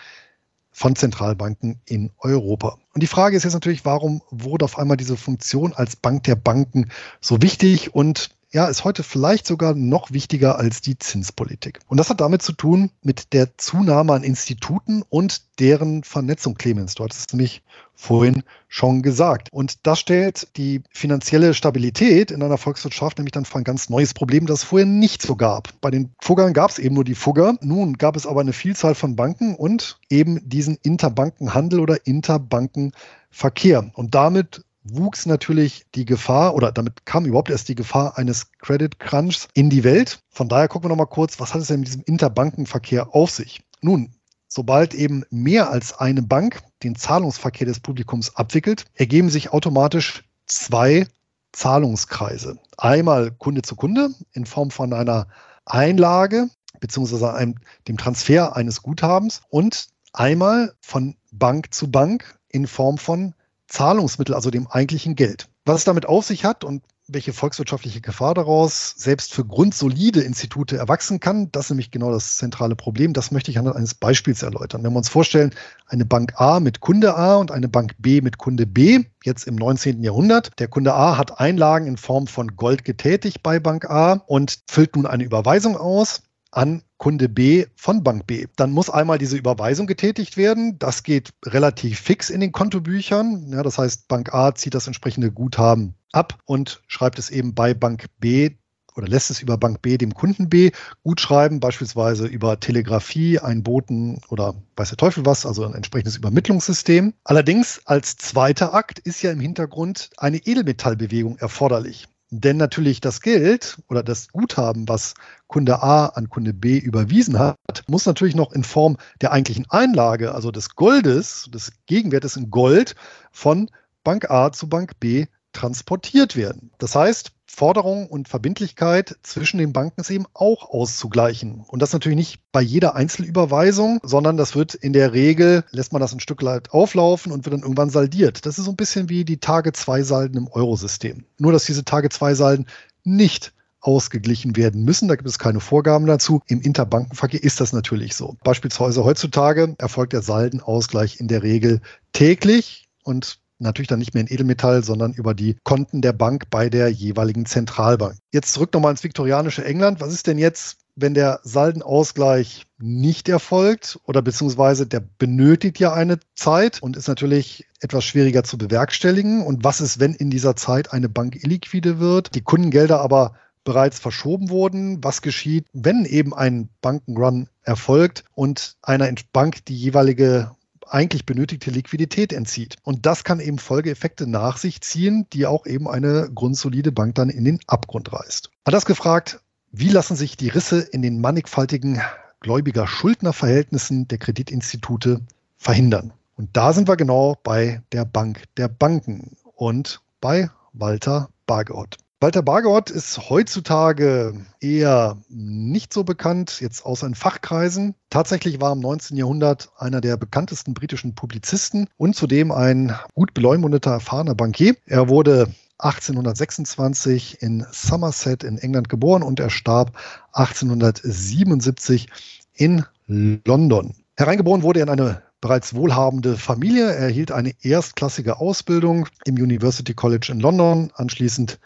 von Zentralbanken in Europa. Und die Frage ist jetzt natürlich, warum wurde auf einmal diese Funktion als Bank der Banken so wichtig und ja, ist heute vielleicht sogar noch wichtiger als die Zinspolitik. Und das hat damit zu tun mit der Zunahme an Instituten und deren Vernetzung, Clemens. Du hattest es nämlich vorhin schon gesagt. Und das stellt die finanzielle Stabilität in einer Volkswirtschaft nämlich dann vor ein ganz neues Problem, das es vorher nicht so gab. Bei den Fuggern gab es eben nur die Fugger. Nun gab es aber eine Vielzahl von Banken und eben diesen Interbankenhandel oder Interbankenverkehr. Und damit wuchs natürlich die Gefahr oder damit kam überhaupt erst die Gefahr eines Credit Crunchs in die Welt. Von daher gucken wir nochmal kurz, was hat es denn mit diesem Interbankenverkehr auf sich? Nun, sobald eben mehr als eine Bank den Zahlungsverkehr des Publikums abwickelt, ergeben sich automatisch zwei Zahlungskreise. Einmal Kunde zu Kunde in Form von einer Einlage beziehungsweise dem Transfer eines Guthabens und einmal von Bank zu Bank in Form von Zahlungsmittel, also dem eigentlichen Geld. Was es damit auf sich hat und welche volkswirtschaftliche Gefahr daraus selbst für grundsolide Institute erwachsen kann, das ist nämlich genau das zentrale Problem. Das möchte ich anhand eines Beispiels erläutern. Wenn wir uns vorstellen, eine Bank A mit Kunde A und eine Bank B mit Kunde B, jetzt im 19. Jahrhundert. Der Kunde A hat Einlagen in Form von Gold getätigt bei Bank A und füllt nun eine Überweisung aus an Kunde B von Bank B. Dann muss einmal diese Überweisung getätigt werden. Das geht relativ fix in den Kontobüchern. Ja, das heißt, Bank A zieht das entsprechende Guthaben ab und schreibt es eben bei Bank B oder lässt es über Bank B dem Kunden B gut schreiben, beispielsweise über Telegrafie, einen Boten oder weiß der Teufel was, also ein entsprechendes Übermittlungssystem. Allerdings als zweiter Akt ist ja im Hintergrund eine Edelmetallbewegung erforderlich. Denn natürlich das Geld oder das Guthaben, was Kunde A an Kunde B überwiesen hat, muss natürlich noch in Form der eigentlichen Einlage, also des Goldes, des Gegenwertes in Gold, von Bank A zu Bank B transportiert werden. Das heißt, Forderung und Verbindlichkeit zwischen den Banken ist eben auch auszugleichen. Und das natürlich nicht bei jeder Einzelüberweisung, sondern das wird in der Regel, lässt man das ein Stück weit auflaufen und wird dann irgendwann saldiert. Das ist so ein bisschen wie die Tage-2-Salden im Eurosystem. Nur, dass diese Tage-2-Salden nicht ausgeglichen werden müssen. Da gibt es keine Vorgaben dazu. Im Interbankenverkehr ist das natürlich so. Beispielsweise heutzutage erfolgt der Saldenausgleich in der Regel täglich und natürlich dann nicht mehr in Edelmetall, sondern über die Konten der Bank bei der jeweiligen Zentralbank. Jetzt zurück nochmal ins viktorianische England. Was ist denn jetzt wenn der Saldenausgleich nicht erfolgt oder beziehungsweise der benötigt ja eine Zeit und ist natürlich etwas schwieriger zu bewerkstelligen. Und was ist, wenn in dieser Zeit eine Bank illiquide wird, die Kundengelder aber bereits verschoben wurden? Was geschieht, wenn eben ein Bankenrun erfolgt und einer Bank die jeweilige eigentlich benötigte Liquidität entzieht. Und das kann eben Folgeeffekte nach sich ziehen, die auch eben eine grundsolide Bank dann in den Abgrund reißt. Hat das gefragt, wie lassen sich die Risse in den mannigfaltigen Gläubiger-Schuldner-Verhältnissen der Kreditinstitute verhindern? Und da sind wir genau bei der Bank der Banken und bei Walter Bargeott. Walter Bargott ist heutzutage eher nicht so bekannt, jetzt außer in Fachkreisen. Tatsächlich war im 19. Jahrhundert einer der bekanntesten britischen Publizisten und zudem ein gut beleumundeter, erfahrener Bankier. Er wurde 1826 in Somerset in England geboren und er starb 1877 in London. Hereingeboren wurde er in eine bereits wohlhabende Familie. Er erhielt eine erstklassige Ausbildung im University College in London, anschließend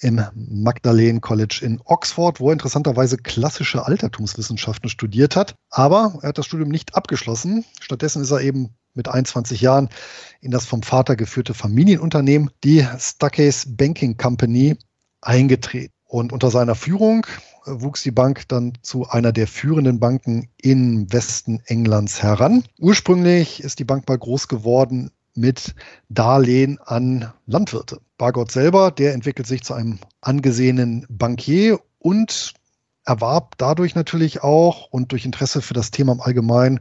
im Magdalene College in Oxford, wo er interessanterweise klassische Altertumswissenschaften studiert hat. Aber er hat das Studium nicht abgeschlossen. Stattdessen ist er eben mit 21 Jahren in das vom Vater geführte Familienunternehmen, die Stuckey's Banking Company, eingetreten. Und unter seiner Führung wuchs die Bank dann zu einer der führenden Banken im Westen Englands heran. Ursprünglich ist die Bank mal groß geworden mit Darlehen an Landwirte. Bargott selber, der entwickelt sich zu einem angesehenen Bankier und erwarb dadurch natürlich auch und durch Interesse für das Thema im Allgemeinen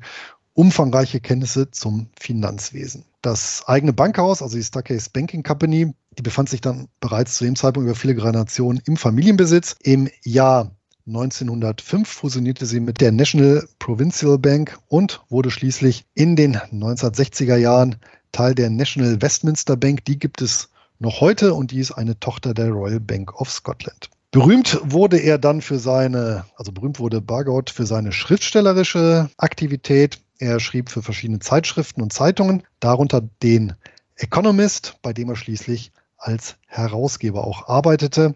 umfangreiche Kenntnisse zum Finanzwesen. Das eigene Bankhaus, also die Starcase Banking Company, die befand sich dann bereits zu dem Zeitpunkt über viele Generationen im Familienbesitz. Im Jahr 1905 fusionierte sie mit der National Provincial Bank und wurde schließlich in den 1960er Jahren Teil der National Westminster Bank. Die gibt es noch heute und die ist eine Tochter der Royal Bank of Scotland. Berühmt wurde er dann für seine, also berühmt wurde Bargout für seine schriftstellerische Aktivität. Er schrieb für verschiedene Zeitschriften und Zeitungen, darunter den Economist, bei dem er schließlich als Herausgeber auch arbeitete.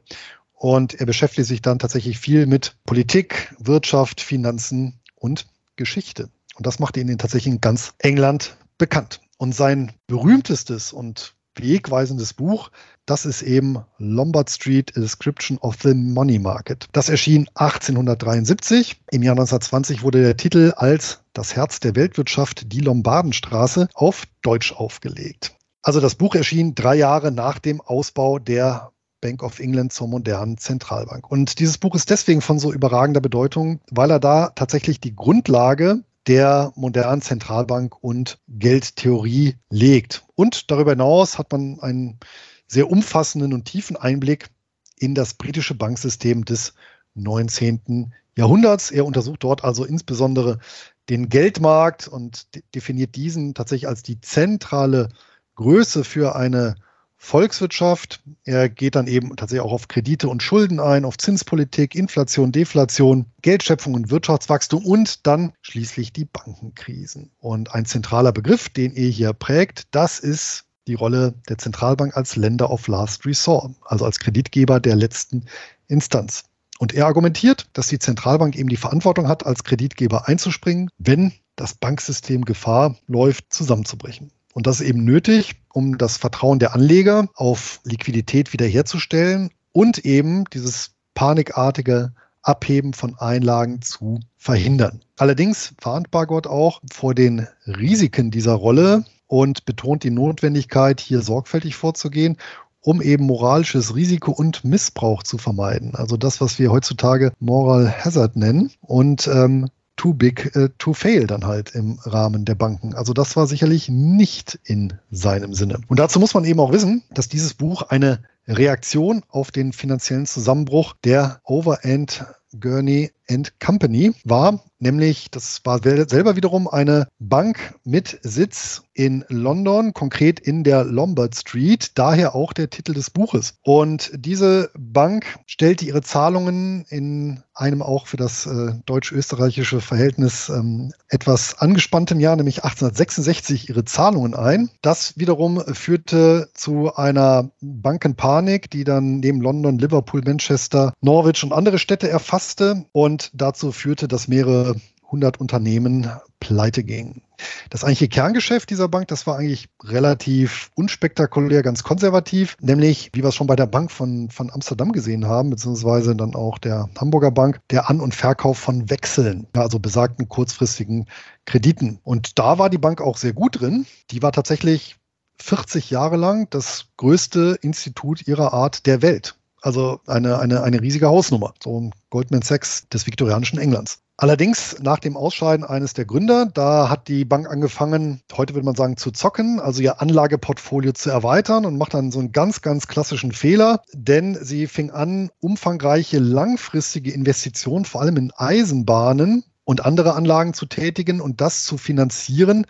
Und er beschäftigt sich dann tatsächlich viel mit Politik, Wirtschaft, Finanzen und Geschichte. Und das machte ihn tatsächlich in ganz England bekannt. Und sein berühmtestes und wegweisendes Buch, das ist eben Lombard Street, A Description of the Money Market. Das erschien 1873. Im Jahr 1920 wurde der Titel als Das Herz der Weltwirtschaft, die Lombardenstraße auf Deutsch aufgelegt. Also das Buch erschien drei Jahre nach dem Ausbau der Bank of England zur modernen Zentralbank. Und dieses Buch ist deswegen von so überragender Bedeutung, weil er da tatsächlich die Grundlage der modernen Zentralbank und Geldtheorie legt. Und darüber hinaus hat man einen sehr umfassenden und tiefen Einblick in das britische Banksystem des 19. Jahrhunderts. Er untersucht dort also insbesondere den Geldmarkt und definiert diesen tatsächlich als die zentrale Größe für eine Volkswirtschaft. Er geht dann eben tatsächlich auch auf Kredite und Schulden ein, auf Zinspolitik, Inflation, Deflation, Geldschöpfung und Wirtschaftswachstum und dann schließlich die Bankenkrisen. Und ein zentraler Begriff, den er hier prägt, das ist die Rolle der Zentralbank als Lender of Last Resort, also als Kreditgeber der letzten Instanz. Und er argumentiert, dass die Zentralbank eben die Verantwortung hat, als Kreditgeber einzuspringen, wenn das Banksystem Gefahr läuft, zusammenzubrechen. Und das ist eben nötig, um das Vertrauen der Anleger auf Liquidität wiederherzustellen und eben dieses panikartige Abheben von Einlagen zu verhindern. Allerdings warnt Bargott auch vor den Risiken dieser Rolle und betont die Notwendigkeit, hier sorgfältig vorzugehen, um eben moralisches Risiko und Missbrauch zu vermeiden. Also das, was wir heutzutage Moral Hazard nennen. Und ähm, too big uh, to fail dann halt im Rahmen der Banken. Also das war sicherlich nicht in seinem Sinne. Und dazu muss man eben auch wissen, dass dieses Buch eine Reaktion auf den finanziellen Zusammenbruch der Overend Gurney Company war, nämlich das war selber wiederum eine Bank mit Sitz in London, konkret in der Lombard Street, daher auch der Titel des Buches. Und diese Bank stellte ihre Zahlungen in einem auch für das äh, deutsch-österreichische Verhältnis ähm, etwas angespanntem Jahr, nämlich 1866, ihre Zahlungen ein. Das wiederum führte zu einer Bankenpanik, die dann neben London, Liverpool, Manchester, Norwich und andere Städte erfasste kollabierte und dazu führte, dass mehrere hundert Unternehmen pleite gingen. Das eigentliche Kerngeschäft dieser Bank, das war eigentlich relativ unspektakulär, ganz konservativ, nämlich, wie wir es schon bei der Bank von, von Amsterdam gesehen haben, beziehungsweise dann auch der Hamburger Bank, der An- und Verkauf von Wechseln, also besagten kurzfristigen Krediten. Und da war die Bank auch sehr gut drin. Die war tatsächlich 40 Jahre lang das größte Institut ihrer Art der Welt. Also eine, eine, eine riesige Hausnummer, so ein Goldman Sachs des viktorianischen Englands. Allerdings nach dem Ausscheiden eines der Gründer, da hat die Bank angefangen, heute würde man sagen, zu zocken, also ihr Anlageportfolio zu erweitern und macht dann so einen ganz, ganz klassischen Fehler, denn sie fing an, umfangreiche langfristige Investitionen, vor allem in Eisenbahnen und andere Anlagen zu tätigen und das zu finanzieren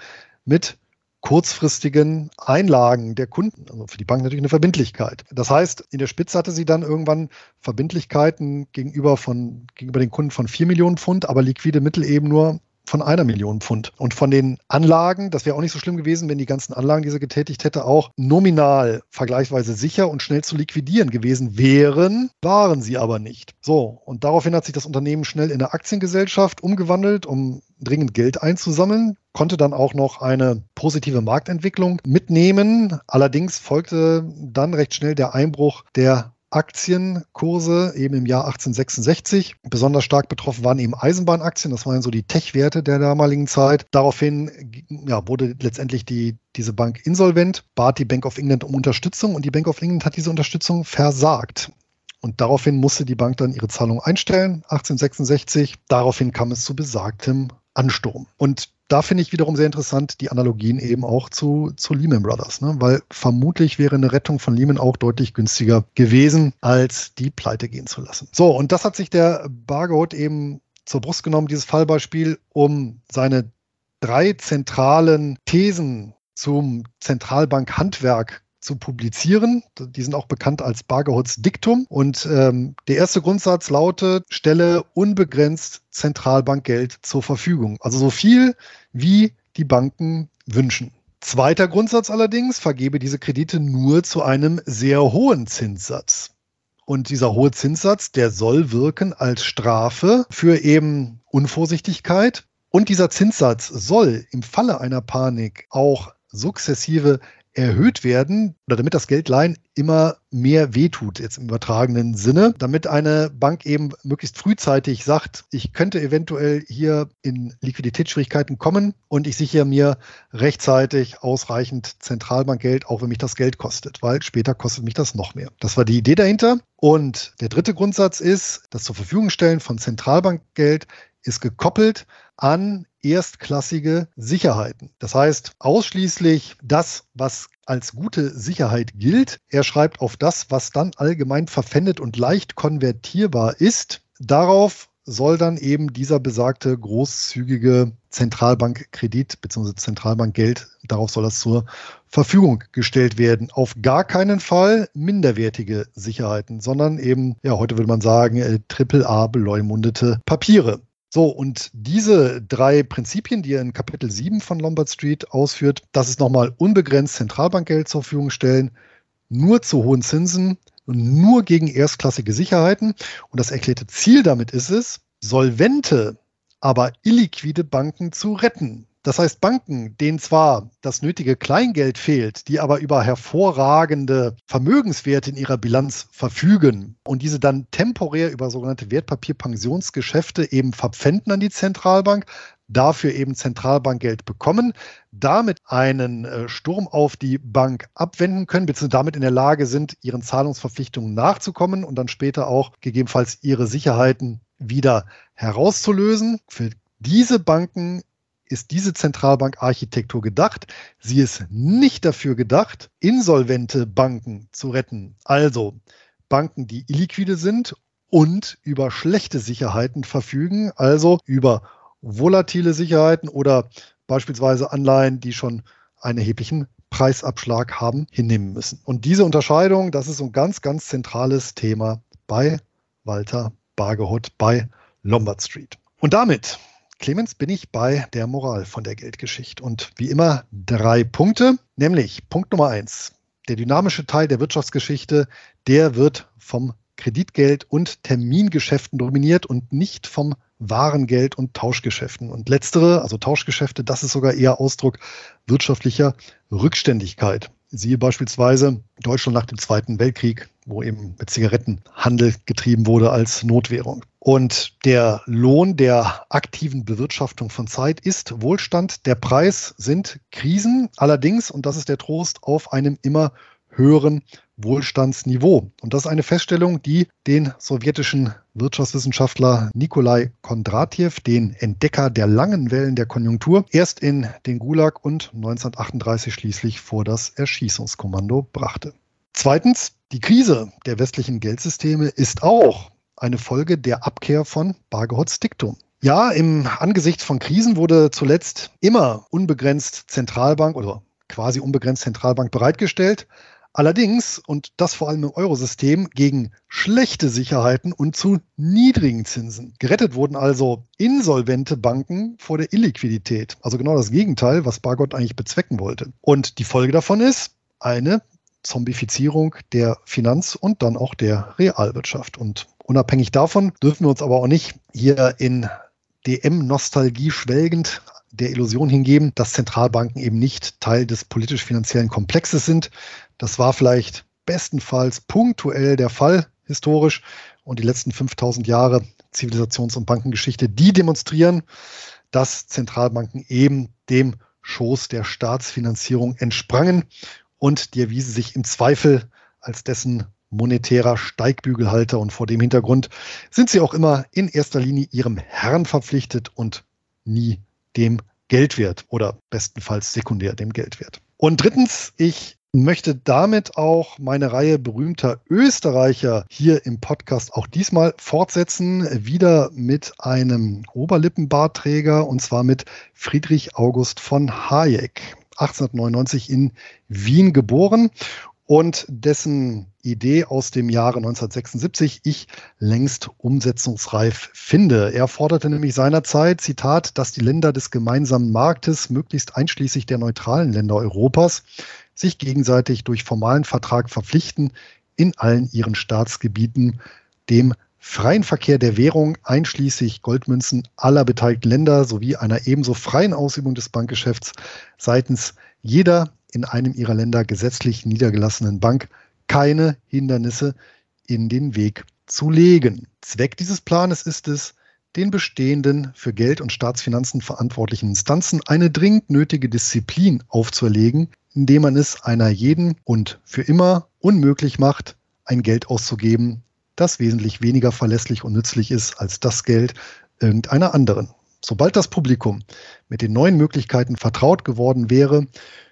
mit kurzfristigen Einlagen der Kunden. Also für die Bank natürlich eine Verbindlichkeit. Das heißt, in der Spitze hatte sie dann irgendwann Verbindlichkeiten gegenüber, von, gegenüber den Kunden von 4 Millionen Pfund, aber liquide Mittel eben nur von einer Million Pfund. Und von den Anlagen, das wäre auch nicht so schlimm gewesen, wenn die ganzen Anlagen, die sie getätigt hätte, auch nominal vergleichsweise sicher und schnell zu liquidieren gewesen wären, waren sie aber nicht. So, und daraufhin hat sich das Unternehmen schnell in eine Aktiengesellschaft umgewandelt, um dringend Geld einzusammeln konnte dann auch noch eine positive Marktentwicklung mitnehmen. Allerdings folgte dann recht schnell der Einbruch der Aktienkurse eben im Jahr 1866. Besonders stark betroffen waren eben Eisenbahnaktien, das waren so die Tech-Werte der damaligen Zeit. Daraufhin ja, wurde letztendlich die, diese Bank insolvent, bat die Bank of England um Unterstützung und die Bank of England hat diese Unterstützung versagt. Und daraufhin musste die Bank dann ihre Zahlung einstellen, 1866. Daraufhin kam es zu besagtem Ansturm. Und da finde ich wiederum sehr interessant die Analogien eben auch zu, zu Lehman Brothers, ne? weil vermutlich wäre eine Rettung von Lehman auch deutlich günstiger gewesen, als die pleite gehen zu lassen. So, und das hat sich der Bargold eben zur Brust genommen, dieses Fallbeispiel, um seine drei zentralen Thesen zum Zentralbankhandwerk zu publizieren. Die sind auch bekannt als Bargeholz Diktum. Und ähm, der erste Grundsatz lautet, stelle unbegrenzt Zentralbankgeld zur Verfügung. Also so viel, wie die Banken wünschen. Zweiter Grundsatz allerdings, vergebe diese Kredite nur zu einem sehr hohen Zinssatz. Und dieser hohe Zinssatz, der soll wirken als Strafe für eben Unvorsichtigkeit. Und dieser Zinssatz soll im Falle einer Panik auch sukzessive erhöht werden oder damit das Geldleihen immer mehr wehtut, jetzt im übertragenen Sinne, damit eine Bank eben möglichst frühzeitig sagt, ich könnte eventuell hier in Liquiditätsschwierigkeiten kommen und ich sichere mir rechtzeitig ausreichend Zentralbankgeld, auch wenn mich das Geld kostet, weil später kostet mich das noch mehr. Das war die Idee dahinter. Und der dritte Grundsatz ist, das zur Verfügung stellen von Zentralbankgeld ist gekoppelt an erstklassige Sicherheiten. Das heißt, ausschließlich das, was als gute Sicherheit gilt. Er schreibt auf das, was dann allgemein verpfändet und leicht konvertierbar ist. Darauf soll dann eben dieser besagte großzügige Zentralbankkredit bzw. Zentralbankgeld, darauf soll das zur Verfügung gestellt werden. Auf gar keinen Fall minderwertige Sicherheiten, sondern eben, ja, heute würde man sagen, äh, AAA beleumundete Papiere. So, und diese drei Prinzipien, die er in Kapitel 7 von Lombard Street ausführt, das ist nochmal unbegrenzt Zentralbankgeld zur Verfügung stellen, nur zu hohen Zinsen und nur gegen erstklassige Sicherheiten. Und das erklärte Ziel damit ist es, solvente, aber illiquide Banken zu retten. Das heißt, Banken, denen zwar das nötige Kleingeld fehlt, die aber über hervorragende Vermögenswerte in ihrer Bilanz verfügen und diese dann temporär über sogenannte Wertpapierpensionsgeschäfte eben verpfänden an die Zentralbank, dafür eben Zentralbankgeld bekommen, damit einen äh, Sturm auf die Bank abwenden können, beziehungsweise damit in der Lage sind, ihren Zahlungsverpflichtungen nachzukommen und dann später auch gegebenenfalls ihre Sicherheiten wieder herauszulösen. Für diese Banken ist diese Zentralbankarchitektur gedacht. Sie ist nicht dafür gedacht, insolvente Banken zu retten. Also Banken, die illiquide sind und über schlechte Sicherheiten verfügen, also über volatile Sicherheiten oder beispielsweise Anleihen, die schon einen erheblichen Preisabschlag haben, hinnehmen müssen. Und diese Unterscheidung, das ist ein ganz, ganz zentrales Thema bei Walter Bargehot bei Lombard Street. Und damit Clemens, bin ich bei der Moral von der Geldgeschichte. Und wie immer drei Punkte, nämlich Punkt Nummer eins. Der dynamische Teil der Wirtschaftsgeschichte, der wird vom Kreditgeld und Termingeschäften dominiert und nicht vom Warengeld und Tauschgeschäften. Und letztere, also Tauschgeschäfte, das ist sogar eher Ausdruck wirtschaftlicher Rückständigkeit. Siehe beispielsweise Deutschland nach dem Zweiten Weltkrieg, wo eben mit Zigarettenhandel getrieben wurde als Notwährung. Und der Lohn der aktiven Bewirtschaftung von Zeit ist Wohlstand. Der Preis sind Krisen. Allerdings, und das ist der Trost, auf einem immer höheren Wohlstandsniveau. Und das ist eine Feststellung, die den sowjetischen Wirtschaftswissenschaftler Nikolai Kondratjew, den Entdecker der langen Wellen der Konjunktur, erst in den Gulag und 1938 schließlich vor das Erschießungskommando brachte. Zweitens, die Krise der westlichen Geldsysteme ist auch eine Folge der Abkehr von Bargeholz Diktum. Ja, im Angesicht von Krisen wurde zuletzt immer unbegrenzt Zentralbank oder quasi unbegrenzt Zentralbank bereitgestellt. Allerdings, und das vor allem im Eurosystem, gegen schlechte Sicherheiten und zu niedrigen Zinsen. Gerettet wurden also insolvente Banken vor der Illiquidität. Also genau das Gegenteil, was Bargott eigentlich bezwecken wollte. Und die Folge davon ist eine Zombifizierung der Finanz- und dann auch der Realwirtschaft. Und unabhängig davon dürfen wir uns aber auch nicht hier in DM-Nostalgie schwelgend der Illusion hingeben, dass Zentralbanken eben nicht Teil des politisch-finanziellen Komplexes sind. Das war vielleicht bestenfalls punktuell der Fall historisch und die letzten 5000 Jahre Zivilisations- und Bankengeschichte, die demonstrieren, dass Zentralbanken eben dem Schoß der Staatsfinanzierung entsprangen und die erwiesen sich im Zweifel als dessen monetärer Steigbügelhalter und vor dem Hintergrund sind sie auch immer in erster Linie ihrem Herrn verpflichtet und nie dem Geldwert oder bestenfalls sekundär dem Geldwert. Und drittens, ich möchte damit auch meine Reihe berühmter Österreicher hier im Podcast auch diesmal fortsetzen, wieder mit einem Oberlippenbartträger und zwar mit Friedrich August von Hayek. 1899 in Wien geboren und dessen Idee aus dem Jahre 1976 ich längst umsetzungsreif finde. Er forderte nämlich seinerzeit, Zitat, dass die Länder des gemeinsamen Marktes, möglichst einschließlich der neutralen Länder Europas, sich gegenseitig durch formalen Vertrag verpflichten, in allen ihren Staatsgebieten dem freien Verkehr der Währung einschließlich Goldmünzen aller beteiligten Länder sowie einer ebenso freien Ausübung des Bankgeschäfts seitens jeder in einem ihrer Länder gesetzlich niedergelassenen Bank keine Hindernisse in den Weg zu legen. Zweck dieses Planes ist es, den bestehenden für Geld- und Staatsfinanzen verantwortlichen Instanzen eine dringend nötige Disziplin aufzuerlegen, indem man es einer jeden und für immer unmöglich macht, ein Geld auszugeben, das wesentlich weniger verlässlich und nützlich ist als das Geld irgendeiner anderen. Sobald das Publikum mit den neuen Möglichkeiten vertraut geworden wäre,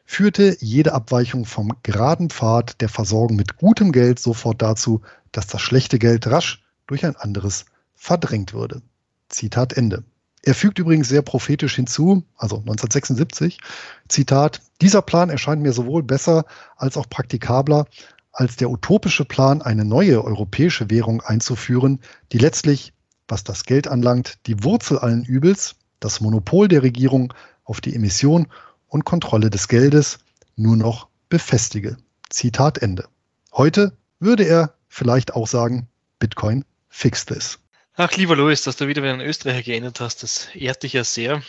führte jede Abweichung vom geraden Pfad der Versorgung mit gutem Geld sofort dazu, dass das schlechte Geld rasch durch ein anderes verdrängt würde. Zitat Ende. Er fügt übrigens sehr prophetisch hinzu, also 1976, Zitat, dieser Plan erscheint mir sowohl besser als auch praktikabler als der utopische Plan, eine neue europäische Währung einzuführen, die letztlich, was das Geld anlangt, die Wurzel allen Übels, das Monopol der Regierung auf die Emission und Kontrolle des Geldes nur noch befestige. Zitat Ende. Heute würde er vielleicht auch sagen, Bitcoin fix this. Ach, lieber Louis, dass du wieder einen Österreicher geändert hast, das ehrt dich ja sehr.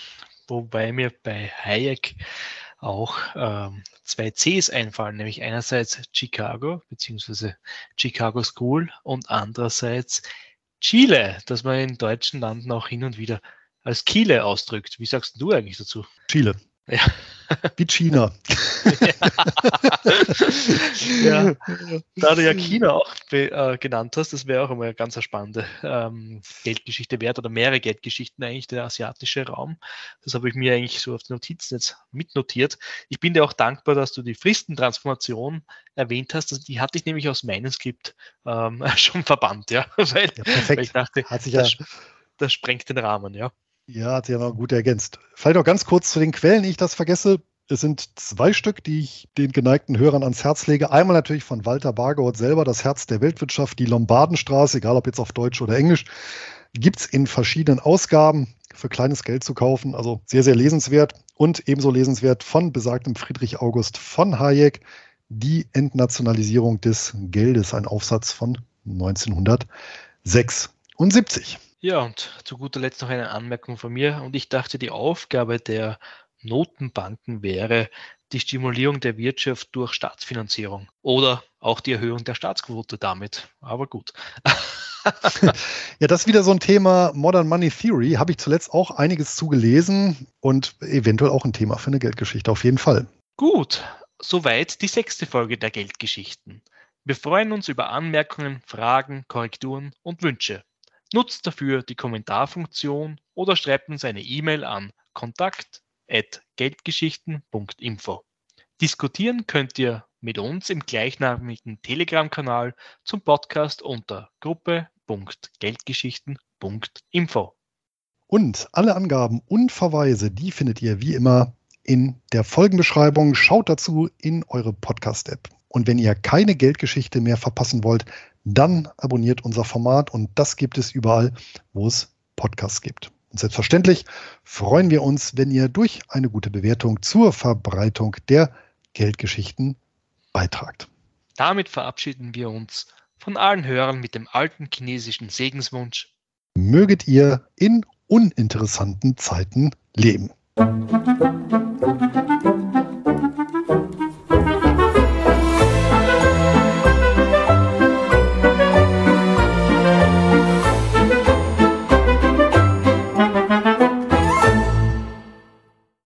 Wobei mir bei Hayek auch ähm, zwei Cs einfallen, nämlich einerseits Chicago bzw. Chicago School und andererseits Chile, das man in deutschen Landen auch hin und wieder als Chile ausdrückt. Wie sagst du eigentlich dazu? Chile. Ja. Wie China. ja. Da du ja China auch äh, genannt hast, das wäre auch immer eine ganz spannende ähm, Geldgeschichte wert oder mehrere Geldgeschichten eigentlich, der asiatische Raum. Das habe ich mir eigentlich so auf den Notizen jetzt mitnotiert. Ich bin dir auch dankbar, dass du die Fristentransformation erwähnt hast. Also die hatte ich nämlich aus meinem Skript ähm, schon verbannt, ja. Weil, ja perfekt. Weil ich dachte, Hat sich das, ja das sprengt den Rahmen, ja. Ja, hat sich ja noch gut ergänzt. Vielleicht auch ganz kurz zu den Quellen, ich das vergesse. Es sind zwei Stück, die ich den geneigten Hörern ans Herz lege. Einmal natürlich von Walter Bargott selber, das Herz der Weltwirtschaft, die Lombardenstraße, egal ob jetzt auf Deutsch oder Englisch, gibt es in verschiedenen Ausgaben für kleines Geld zu kaufen. Also sehr, sehr lesenswert und ebenso lesenswert von besagtem Friedrich August von Hayek, die Entnationalisierung des Geldes, ein Aufsatz von 1976. Ja, und zu guter Letzt noch eine Anmerkung von mir. Und ich dachte, die Aufgabe der Notenbanken wäre die Stimulierung der Wirtschaft durch Staatsfinanzierung oder auch die Erhöhung der Staatsquote damit. Aber gut. ja, das ist wieder so ein Thema Modern Money Theory. Habe ich zuletzt auch einiges zugelesen und eventuell auch ein Thema für eine Geldgeschichte auf jeden Fall. Gut, soweit die sechste Folge der Geldgeschichten. Wir freuen uns über Anmerkungen, Fragen, Korrekturen und Wünsche. Nutzt dafür die Kommentarfunktion oder schreibt uns eine E-Mail an kontakt@geldgeschichten.info. Diskutieren könnt ihr mit uns im gleichnamigen Telegram-Kanal zum Podcast unter gruppe.geldgeschichten.info. Und alle Angaben und Verweise, die findet ihr wie immer in der Folgenbeschreibung. Schaut dazu in eure Podcast-App. Und wenn ihr keine Geldgeschichte mehr verpassen wollt, dann abonniert unser Format und das gibt es überall, wo es Podcasts gibt. Und selbstverständlich freuen wir uns, wenn ihr durch eine gute Bewertung zur Verbreitung der Geldgeschichten beitragt. Damit verabschieden wir uns von allen Hörern mit dem alten chinesischen Segenswunsch. Möget ihr in uninteressanten Zeiten leben. Musik